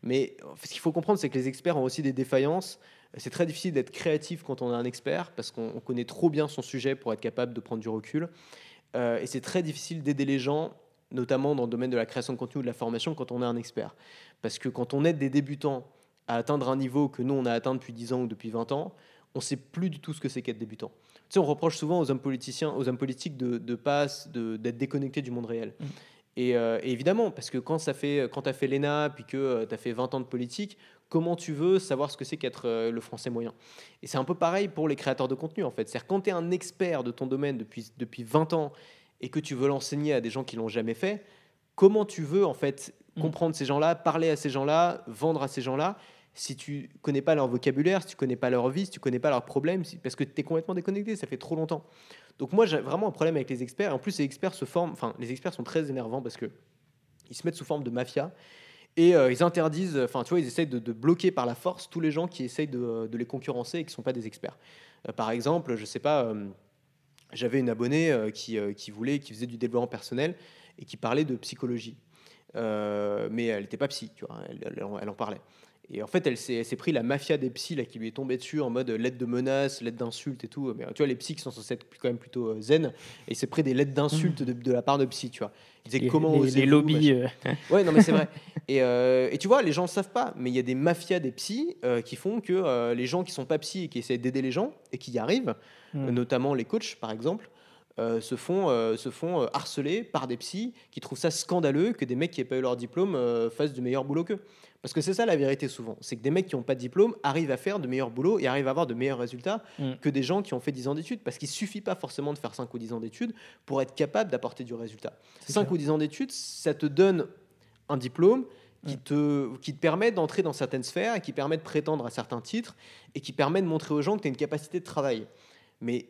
Mais ce qu'il faut comprendre, c'est que les experts ont aussi des défaillances. C'est très difficile d'être créatif quand on est un expert, parce qu'on connaît trop bien son sujet pour être capable de prendre du recul. Euh, et c'est très difficile d'aider les gens, notamment dans le domaine de la création de contenu ou de la formation, quand on est un expert. Parce que quand on aide des débutants à atteindre un niveau que nous, on a atteint depuis 10 ans ou depuis 20 ans, on ne sait plus du tout ce que c'est qu'être débutant. Sais, on reproche souvent aux hommes politiciens, aux hommes politiques de, de passe, d'être déconnectés du monde réel. Mm. Euh, et, évidemment, parce que quand, ça fait, quand tu as fait l'ENA, puis que euh, tu as fait 20 ans de politique, comment tu veux savoir ce que c'est qu'être euh, le français moyen? Et c'est un peu pareil pour les créateurs de contenu, en fait. C'est-à-dire, quand tu es un expert de ton domaine depuis, depuis 20 ans et que tu veux l'enseigner à des gens qui l'ont jamais fait, comment tu veux, en fait, mm. comprendre ces gens-là, parler à ces gens-là, vendre à ces gens-là? Si tu connais pas leur vocabulaire, si tu connais pas leur vie, si tu connais pas leurs problèmes, parce que tu es complètement déconnecté, ça fait trop longtemps. Donc moi j'ai vraiment un problème avec les experts. En plus les experts se forment, enfin les experts sont très énervants parce que ils se mettent sous forme de mafia et euh, ils interdisent, enfin tu vois, ils essayent de, bloquer par la force tous les gens qui essayent de, les concurrencer et qui sont pas des experts. Euh, par exemple, je sais pas, euh, j'avais une abonnée qui voulait, qui faisait du développement personnel et qui parlait de psychologie. mais elle n'était pas psy, tu vois, elle en parlait. Et en fait, elle s'est, pris la mafia des psys là, qui lui est tombée dessus en mode lettre de menace, lettre d'insulte et tout. Mais tu vois, les psys qui sont censés être quand même plutôt euh, zen, et il s'est pris des lettres d'insulte de, la part de psy, tu vois. Il disait comment les, les lobbies. Euh. Ouais, non, mais c'est vrai. Et, euh, et, tu vois, les gens ne savent pas, mais il y a des mafias des psys qui font que les gens qui sont pas psy et qui essaient d'aider les gens et qui y arrivent, hmm. notamment les coachs par exemple, se font, se font harceler par des psys qui trouvent ça scandaleux que des mecs qui n'aient pas eu leur diplôme fassent du meilleur boulot qu'eux. Parce que c'est ça la vérité souvent, c'est que des mecs qui n'ont pas de diplôme arrivent à faire de meilleurs boulots et arrivent à avoir de meilleurs résultats mm. que des gens qui ont fait 10 ans d'études. Parce qu'il suffit pas forcément de faire 5 ou 10 ans d'études pour être capable d'apporter du résultat. 5 ou 10 ans d'études, ça te donne un diplôme qui, mm. te, qui te permet d'entrer dans certaines sphères et qui permet de prétendre à certains titres et qui permet de montrer aux gens que tu as une capacité de travail. Mais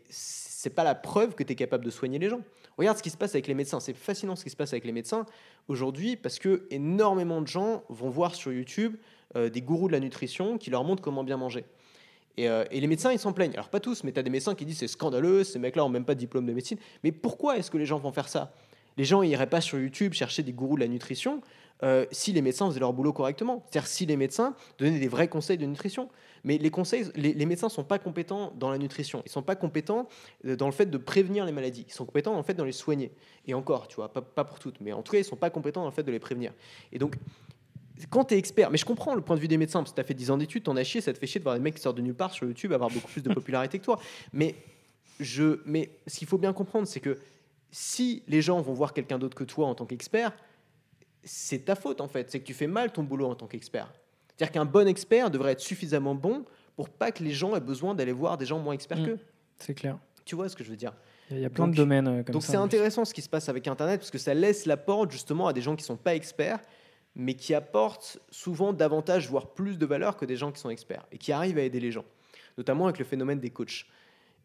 c'est pas la preuve que tu es capable de soigner les gens. Regarde ce qui se passe avec les médecins. C'est fascinant ce qui se passe avec les médecins aujourd'hui parce que énormément de gens vont voir sur YouTube euh, des gourous de la nutrition qui leur montrent comment bien manger. Et, euh, les médecins, ils s'en plaignent. Alors pas tous, mais tu as des médecins qui disent c'est scandaleux, ces mecs-là n'ont même pas de diplôme de médecine. Mais pourquoi est-ce que les gens vont faire ça? Les gens n'iraient pas sur YouTube chercher des gourous de la nutrition euh, si les médecins faisaient leur boulot correctement. C'est-à-dire si les médecins donnaient des vrais conseils de nutrition. Mais les, conseils, les, médecins ne sont pas compétents dans la nutrition. Ils ne sont pas compétents euh, dans le fait de prévenir les maladies. Ils sont compétents en fait dans les soigner. Et encore, tu vois, pas, pour toutes, mais en tout cas, ils ne sont pas compétents dans le fait de les prévenir. Et donc, quand tu es expert, mais je comprends le point de vue des médecins, parce que tu as fait 10 ans d'études, t'en as chier, ça te fait chier de voir des mecs qui sortent de nulle part sur YouTube avoir beaucoup plus de popularité que toi. Mais, je, mais ce qu'il faut bien comprendre, c'est que si les gens vont voir quelqu'un d'autre que toi en tant qu'expert, c'est ta faute en fait. C'est que tu fais mal ton boulot en tant qu'expert. C'est-à-dire qu'un bon expert devrait être suffisamment bon pour pas que les gens aient besoin d'aller voir des gens moins experts mm. qu'eux. C'est clair. Tu vois ce que je veux dire? Il y a plein de domaines euh, comme donc ça. Donc c'est intéressant ce qui se passe avec Internet parce que ça laisse la porte justement à des gens qui sont pas experts mais qui apportent souvent davantage, voire plus de valeur que des gens qui sont experts et qui arrivent à aider les gens, notamment avec le phénomène des coachs.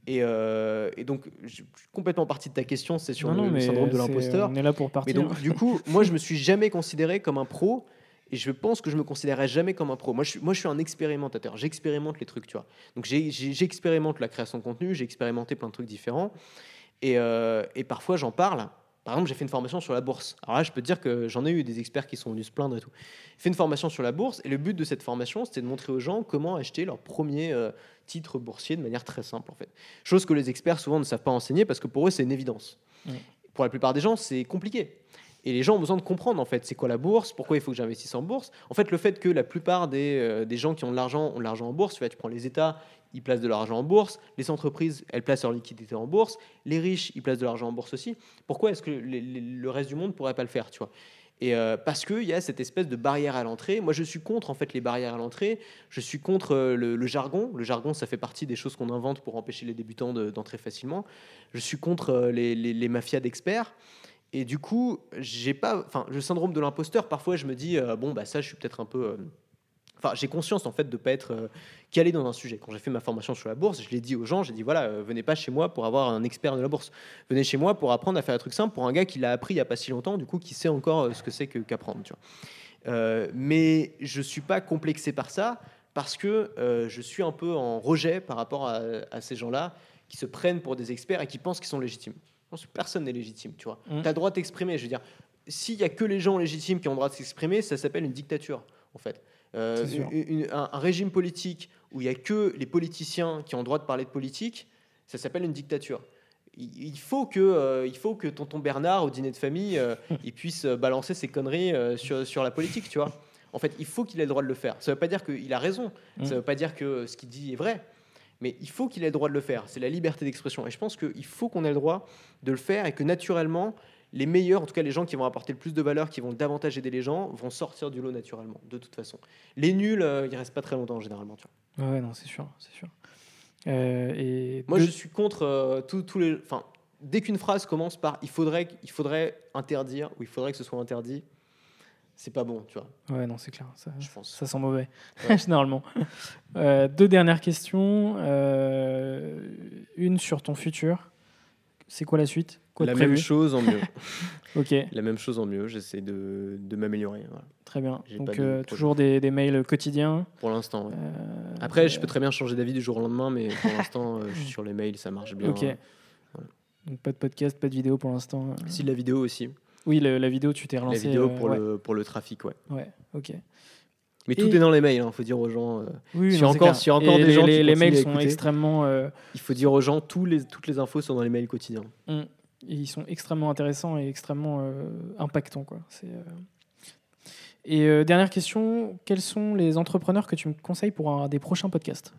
Et, euh, donc, je suis complètement parti de ta question, c'est sur le, syndrome de l'imposteur. On est là pour partir. Mais donc, du coup, moi, je me suis jamais considéré comme un pro et je pense que je me considérerai jamais comme un pro. Moi, je, moi, je suis un expérimentateur. J'expérimente les trucs, tu vois. Donc, j'expérimente la création de contenu, j'ai expérimenté plein de trucs différents. Et, euh, et parfois, j'en parle. Par exemple, j'ai fait une formation sur la bourse. Alors là, je peux te dire que j'en ai eu des experts qui sont venus se plaindre et tout. J'ai fait une formation sur la bourse et le but de cette formation, c'était de montrer aux gens comment acheter leur premier euh, titre boursier de manière très simple, en fait. Chose que les experts souvent ne savent pas enseigner parce que pour eux, c'est une évidence. Pour la plupart des gens, c'est compliqué. Et les gens ont besoin de comprendre en fait c'est quoi la bourse, pourquoi il faut que j'investisse en bourse. En fait, le fait que la plupart des, euh, des gens qui ont de l'argent ont de l'argent en bourse, tu, vois, tu prends les États, ils placent de l'argent en bourse, les entreprises, elles placent leur liquidité en bourse, les riches, ils placent de l'argent en bourse aussi. Pourquoi est-ce que le reste du monde ne pourrait pas le faire tu vois? Et euh, parce qu'il y a cette espèce de barrière à l'entrée. Moi, je suis contre en fait les barrières à l'entrée. Je suis contre euh, le, jargon. Le jargon, ça fait partie des choses qu'on invente pour empêcher les débutants d'entrer facilement. Je suis contre les, les mafias d'experts. Et du coup, j'ai pas, enfin, le syndrome de l'imposteur. Parfois, je me dis, euh, bon, bah ça, je suis peut-être un peu. Euh, enfin, j'ai conscience en fait de pas être euh, calé dans un sujet. Quand j'ai fait ma formation sur la bourse, je l'ai dit aux gens, j'ai dit voilà, venez pas chez moi pour avoir un expert de la bourse. Venez chez moi pour apprendre à faire un truc simple pour un gars qui l'a appris il y a pas si longtemps, du coup, qui sait encore ce que c'est qu'apprendre. mais je suis pas complexé par ça parce que je suis un peu en rejet par rapport à ces gens-là qui se prennent pour des experts et qui pensent qu'ils sont légitimes. Pense que personne n'est légitime, tu vois. Mm. Tu as le droit de t'exprimer, je veux dire. S'il y a que les gens légitimes qui ont le droit de s'exprimer, ça s'appelle une dictature, en fait. Euh, une- une- un, un régime politique où il y a que les politiciens qui ont le droit de parler de politique, ça s'appelle une dictature. Il il faut que, euh, il faut que tonton Bernard au dîner de famille, euh, il puisse balancer ses conneries sur, sur la politique, tu vois. En fait, il faut qu'il ait le droit de le faire. Ça ne veut pas dire qu'il a raison. Mm. Ça ne veut pas dire que ce qu'il dit est vrai. Mais il faut qu'il ait le droit de le faire. C'est la liberté d'expression. Et je pense qu'il faut qu'on ait le droit de le faire et que naturellement, les meilleurs, en tout cas les gens qui vont apporter le plus de valeur, qui vont davantage aider les gens, vont sortir du lot naturellement, de toute façon. Les nuls, euh, ils restent pas très longtemps généralement. Tu vois. Ouais, non, c'est sûr, c'est sûr. Euh, et Moi, je suis contre euh, tous tous les. Enfin, dès qu'une phrase commence par il faudrait, il faudrait interdire ou il faudrait que ce soit interdit, c'est pas bon, tu vois. Ouais, non, c'est clair. Ça, Je pense. ça sent mauvais, Ouais. généralement. Euh, deux dernières questions. Euh, une sur ton futur. C'est quoi la suite? Quoi la même chose en mieux. Ok, la même chose en mieux. J'essaie de, de m'améliorer. voilà. très bien. Donc, de euh, toujours des, des mails quotidiens. Pour l'instant. ouais. Après, je peux très bien changer d'avis du jour au lendemain, mais pour l'instant, je suis sur les mails, ça marche bien. Ok. Donc, pas de podcast, pas de vidéo pour l'instant. Si de la vidéo aussi. Oui, le- la vidéo, tu t'es La relancé. vidéo euh, pour, ouais, le, pour le trafic, ouais. ouais, ok. Mais Et- tout est dans les mails, il faut dire aux gens. euh, Oui, non, c'est encore- encore des les, gens qui les, les continuent mails sont écouter. extrêmement. euh, il faut dire aux gens, tous les, toutes les infos sont dans les mails quotidiens. Mm. ils sont extrêmement intéressants et extrêmement impactants. Quoi. C'est, Et euh, dernière question, quels sont les entrepreneurs que tu me conseilles pour un des prochains podcasts?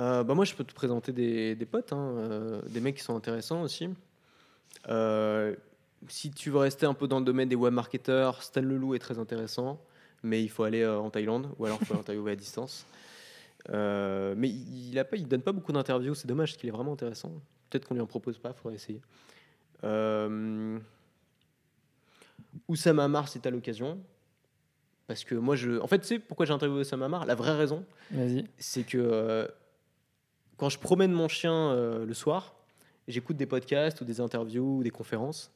Euh, bah moi, je peux te présenter des, des potes, hein, euh, des mecs qui sont intéressants aussi. Si tu veux rester un peu dans le domaine des web marketeurs, Stan Leloup est très intéressant, mais il faut aller euh, en Thaïlande ou alors il faut interviewer à distance. Euh, mais il, il donne pas beaucoup d'interviews, c'est dommage parce qu'il est vraiment intéressant. Peut-être qu'on lui en propose pas, faudrait essayer. Euh, Oussama Amar, tu as l'occasion. Parce que moi, je. En fait, tu sais pourquoi j'ai interviewé Oussama Amar? La vraie raison, c'est que euh, quand je promène mon chien le soir, j'écoute des podcasts ou des interviews ou des conférences.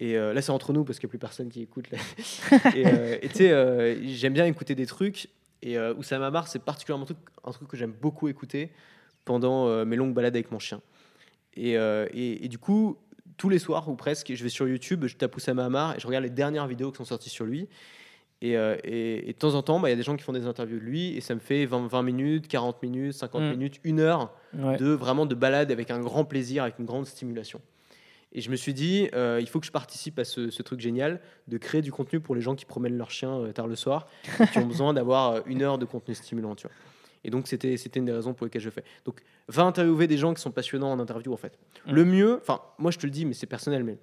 Et euh, là, c'est entre nous parce qu'il n'y a plus personne qui écoute. là. et euh, et tu sais, euh, j'aime bien écouter des trucs. Et Oussama Amar, c'est particulièrement un truc, un truc que j'aime beaucoup écouter pendant mes longues balades avec mon chien. Et, et, et du coup, tous les soirs ou presque, je vais sur YouTube, je tape Oussama Amar et je regarde les dernières vidéos qui sont sorties sur lui. Et, et- de temps en temps, bah, il y a des gens qui font des interviews de lui et ça me fait 20, 20 minutes, 40 minutes, 50 Mm. minutes, une heure Ouais. de vraiment de balade avec un grand plaisir, avec une grande stimulation. Et je me suis dit, euh, il faut que je participe à ce, ce truc génial de créer du contenu pour les gens qui promènent leur chien euh, tard le soir, et qui ont besoin d'avoir euh, une heure de contenu stimulant. Tu vois. Et donc, c'était une des raisons pour lesquelles je fais. Donc, va interviewer des gens qui sont passionnants en interview, en fait. Mm. Le mieux, enfin, moi je te le dis, mais c'est personnel, mais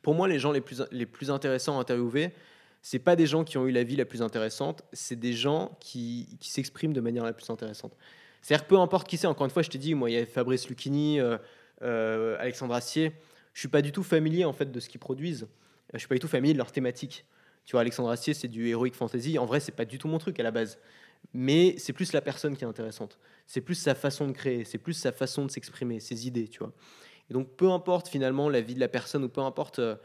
pour moi, les gens les plus, les plus intéressants à interviewer, c'est pas des gens qui ont eu la vie la plus intéressante, c'est des gens qui, qui s'expriment de manière la plus intéressante. C'est-à-dire, peu importe qui c'est, encore une fois, je t'ai dit, moi, il y a Fabrice Lucchini, euh, Alexandre Astier, je suis pas du tout familier en fait de ce qu'ils produisent. Je suis pas du tout familier de leur thématique. Tu vois, Alexandre Astier, c'est du heroic fantasy. En vrai, c'est pas du tout mon truc à la base. Mais c'est plus la personne qui est intéressante. C'est plus sa façon de créer, c'est plus sa façon de s'exprimer, ses idées, tu vois. Et donc, peu importe finalement la vie de la personne ou peu importe euh,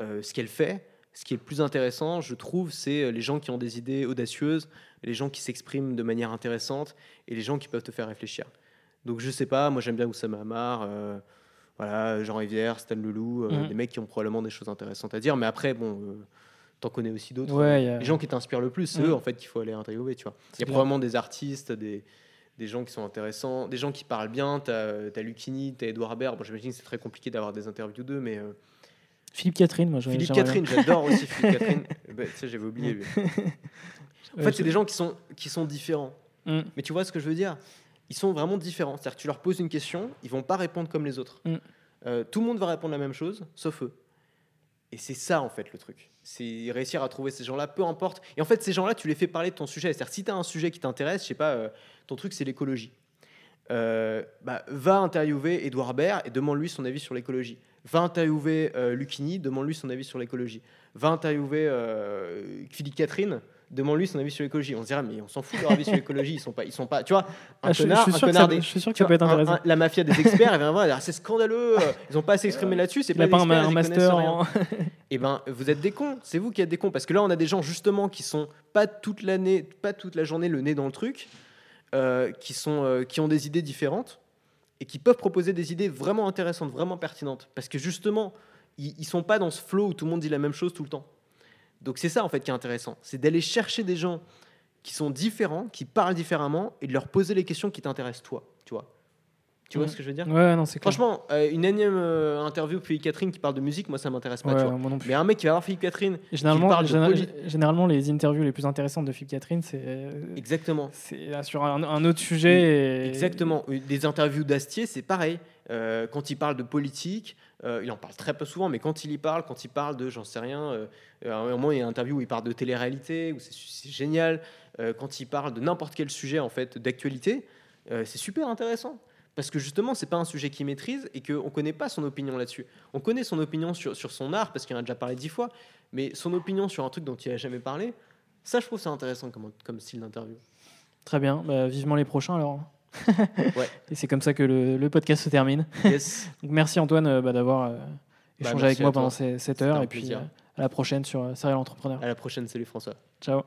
euh, ce qu'elle fait, ce qui est le plus intéressant, je trouve, c'est euh, les gens qui ont des idées audacieuses, les gens qui s'expriment de manière intéressante et les gens qui peuvent te faire réfléchir. Donc, je sais pas, moi j'aime bien Oussama Hamar, euh, voilà, Jean Rivière, Stan Leloup, euh, Mhm. des mecs qui ont probablement des choses intéressantes à dire. Mais après, bon, euh, t'en connais aussi d'autres. Ouais, a- Les gens qui t'inspirent le plus, c'est Mhm. eux en fait qu'il faut aller interviewer, tu vois. Il y a clair. probablement des artistes, des, des gens qui sont intéressants, des gens qui parlent bien. T'as as Lucchini, t'as Edouard Baird. Bon, j'imagine que c'est très compliqué d'avoir des interviews d'eux, mais euh, Philippe Catherine, moi j'aimerais Philippe. Catherine, j'adore aussi Philippe Catherine. Bah, tu sais, j'avais oublié lui. En fait, c'est des gens qui sont, qui sont différents. Mm. Mais tu vois ce que je veux dire? Ils sont vraiment différents. C'est-à-dire que tu leur poses une question, ils vont pas répondre comme les autres. Mm. Euh, tout le monde va répondre la même chose, sauf eux. Et c'est ça, en fait, le truc. C'est réussir à trouver ces gens-là, peu importe. Et en fait, ces gens-là, tu les fais parler de ton sujet. C'est-à-dire, si tu as un sujet qui t'intéresse, je sais pas, euh, ton truc, c'est l'écologie. Euh, bah, va interviewer Edouard Baird et demande-lui son avis sur l'écologie. Va interviewer Lucchini, demande-lui son avis sur l'écologie. Va interviewer Philippe Catherine, demande-lui son avis sur l'écologie. On se dira, mais on s'en fout de leur avis sur l'écologie. Ils sont pas, ils sont pas, tu vois, un Ah, je, je connard, suis un connard des- je suis sûr que ça peut être un- intéressant. un- la mafia des experts, c'est scandaleux, ils n'ont pas assez exprimé là-dessus, c'est Il pas pas un, experts, un master en. Eh ben, vous êtes des cons. C'est vous qui êtes des cons. Parce que là, on a des gens justement qui sont pas toute l'année, pas toute la journée le nez dans le truc, euh, qui sont, euh, qui ont des idées différentes et qui peuvent proposer des idées vraiment intéressantes, vraiment pertinentes. Parce que justement, ils, ils sont pas dans ce flow où tout le monde dit la même chose tout le temps. Donc c'est ça en fait qui est intéressant, c'est d'aller chercher des gens qui sont différents, qui parlent différemment, et de leur poser les questions qui t'intéressent toi, tu vois. Tu vois ce que je veux dire? Ouais, non, c'est. Franchement, euh, une énième euh, interview de Philippe Catherine qui parle de musique, moi ça m'intéresse pas, Ouais, tu vois. moi non plus. Mais un mec qui va voir Philippe Catherine, Généralement, parle de géné- poli- généralement, les interviews les plus intéressantes de Philippe Catherine, c'est exactement. c'est euh, sur un, un autre sujet. et- Exactement. Des interviews d'Astier, c'est pareil. Euh, quand il parle de politique, euh, il en parle très peu souvent, mais quand il y parle, quand il parle de, j'en sais rien, euh, à un moment, il y a une interview où il parle de télé-réalité, où c'est génial. Euh, quand il parle de n'importe quel sujet en fait d'actualité, euh, c'est super intéressant. Parce que justement, c'est pas un sujet qu'il maîtrise et qu'on ne connaît pas son opinion là-dessus. On connaît son opinion sur, sur son art, parce qu'il en a déjà parlé dix fois, mais son opinion sur un truc dont il n'a jamais parlé, ça, je trouve ça intéressant comme, comme style d'interview. Très bien, bah, vivement les prochains alors. Ouais. Et c'est comme ça que le, le podcast se termine. Yes. Donc, merci Antoine euh, bah, d'avoir euh, Bah, échangé avec moi pendant cette heure. Et puis euh, à la prochaine sur Serial Entrepreneur. À la prochaine. Salut François. Ciao.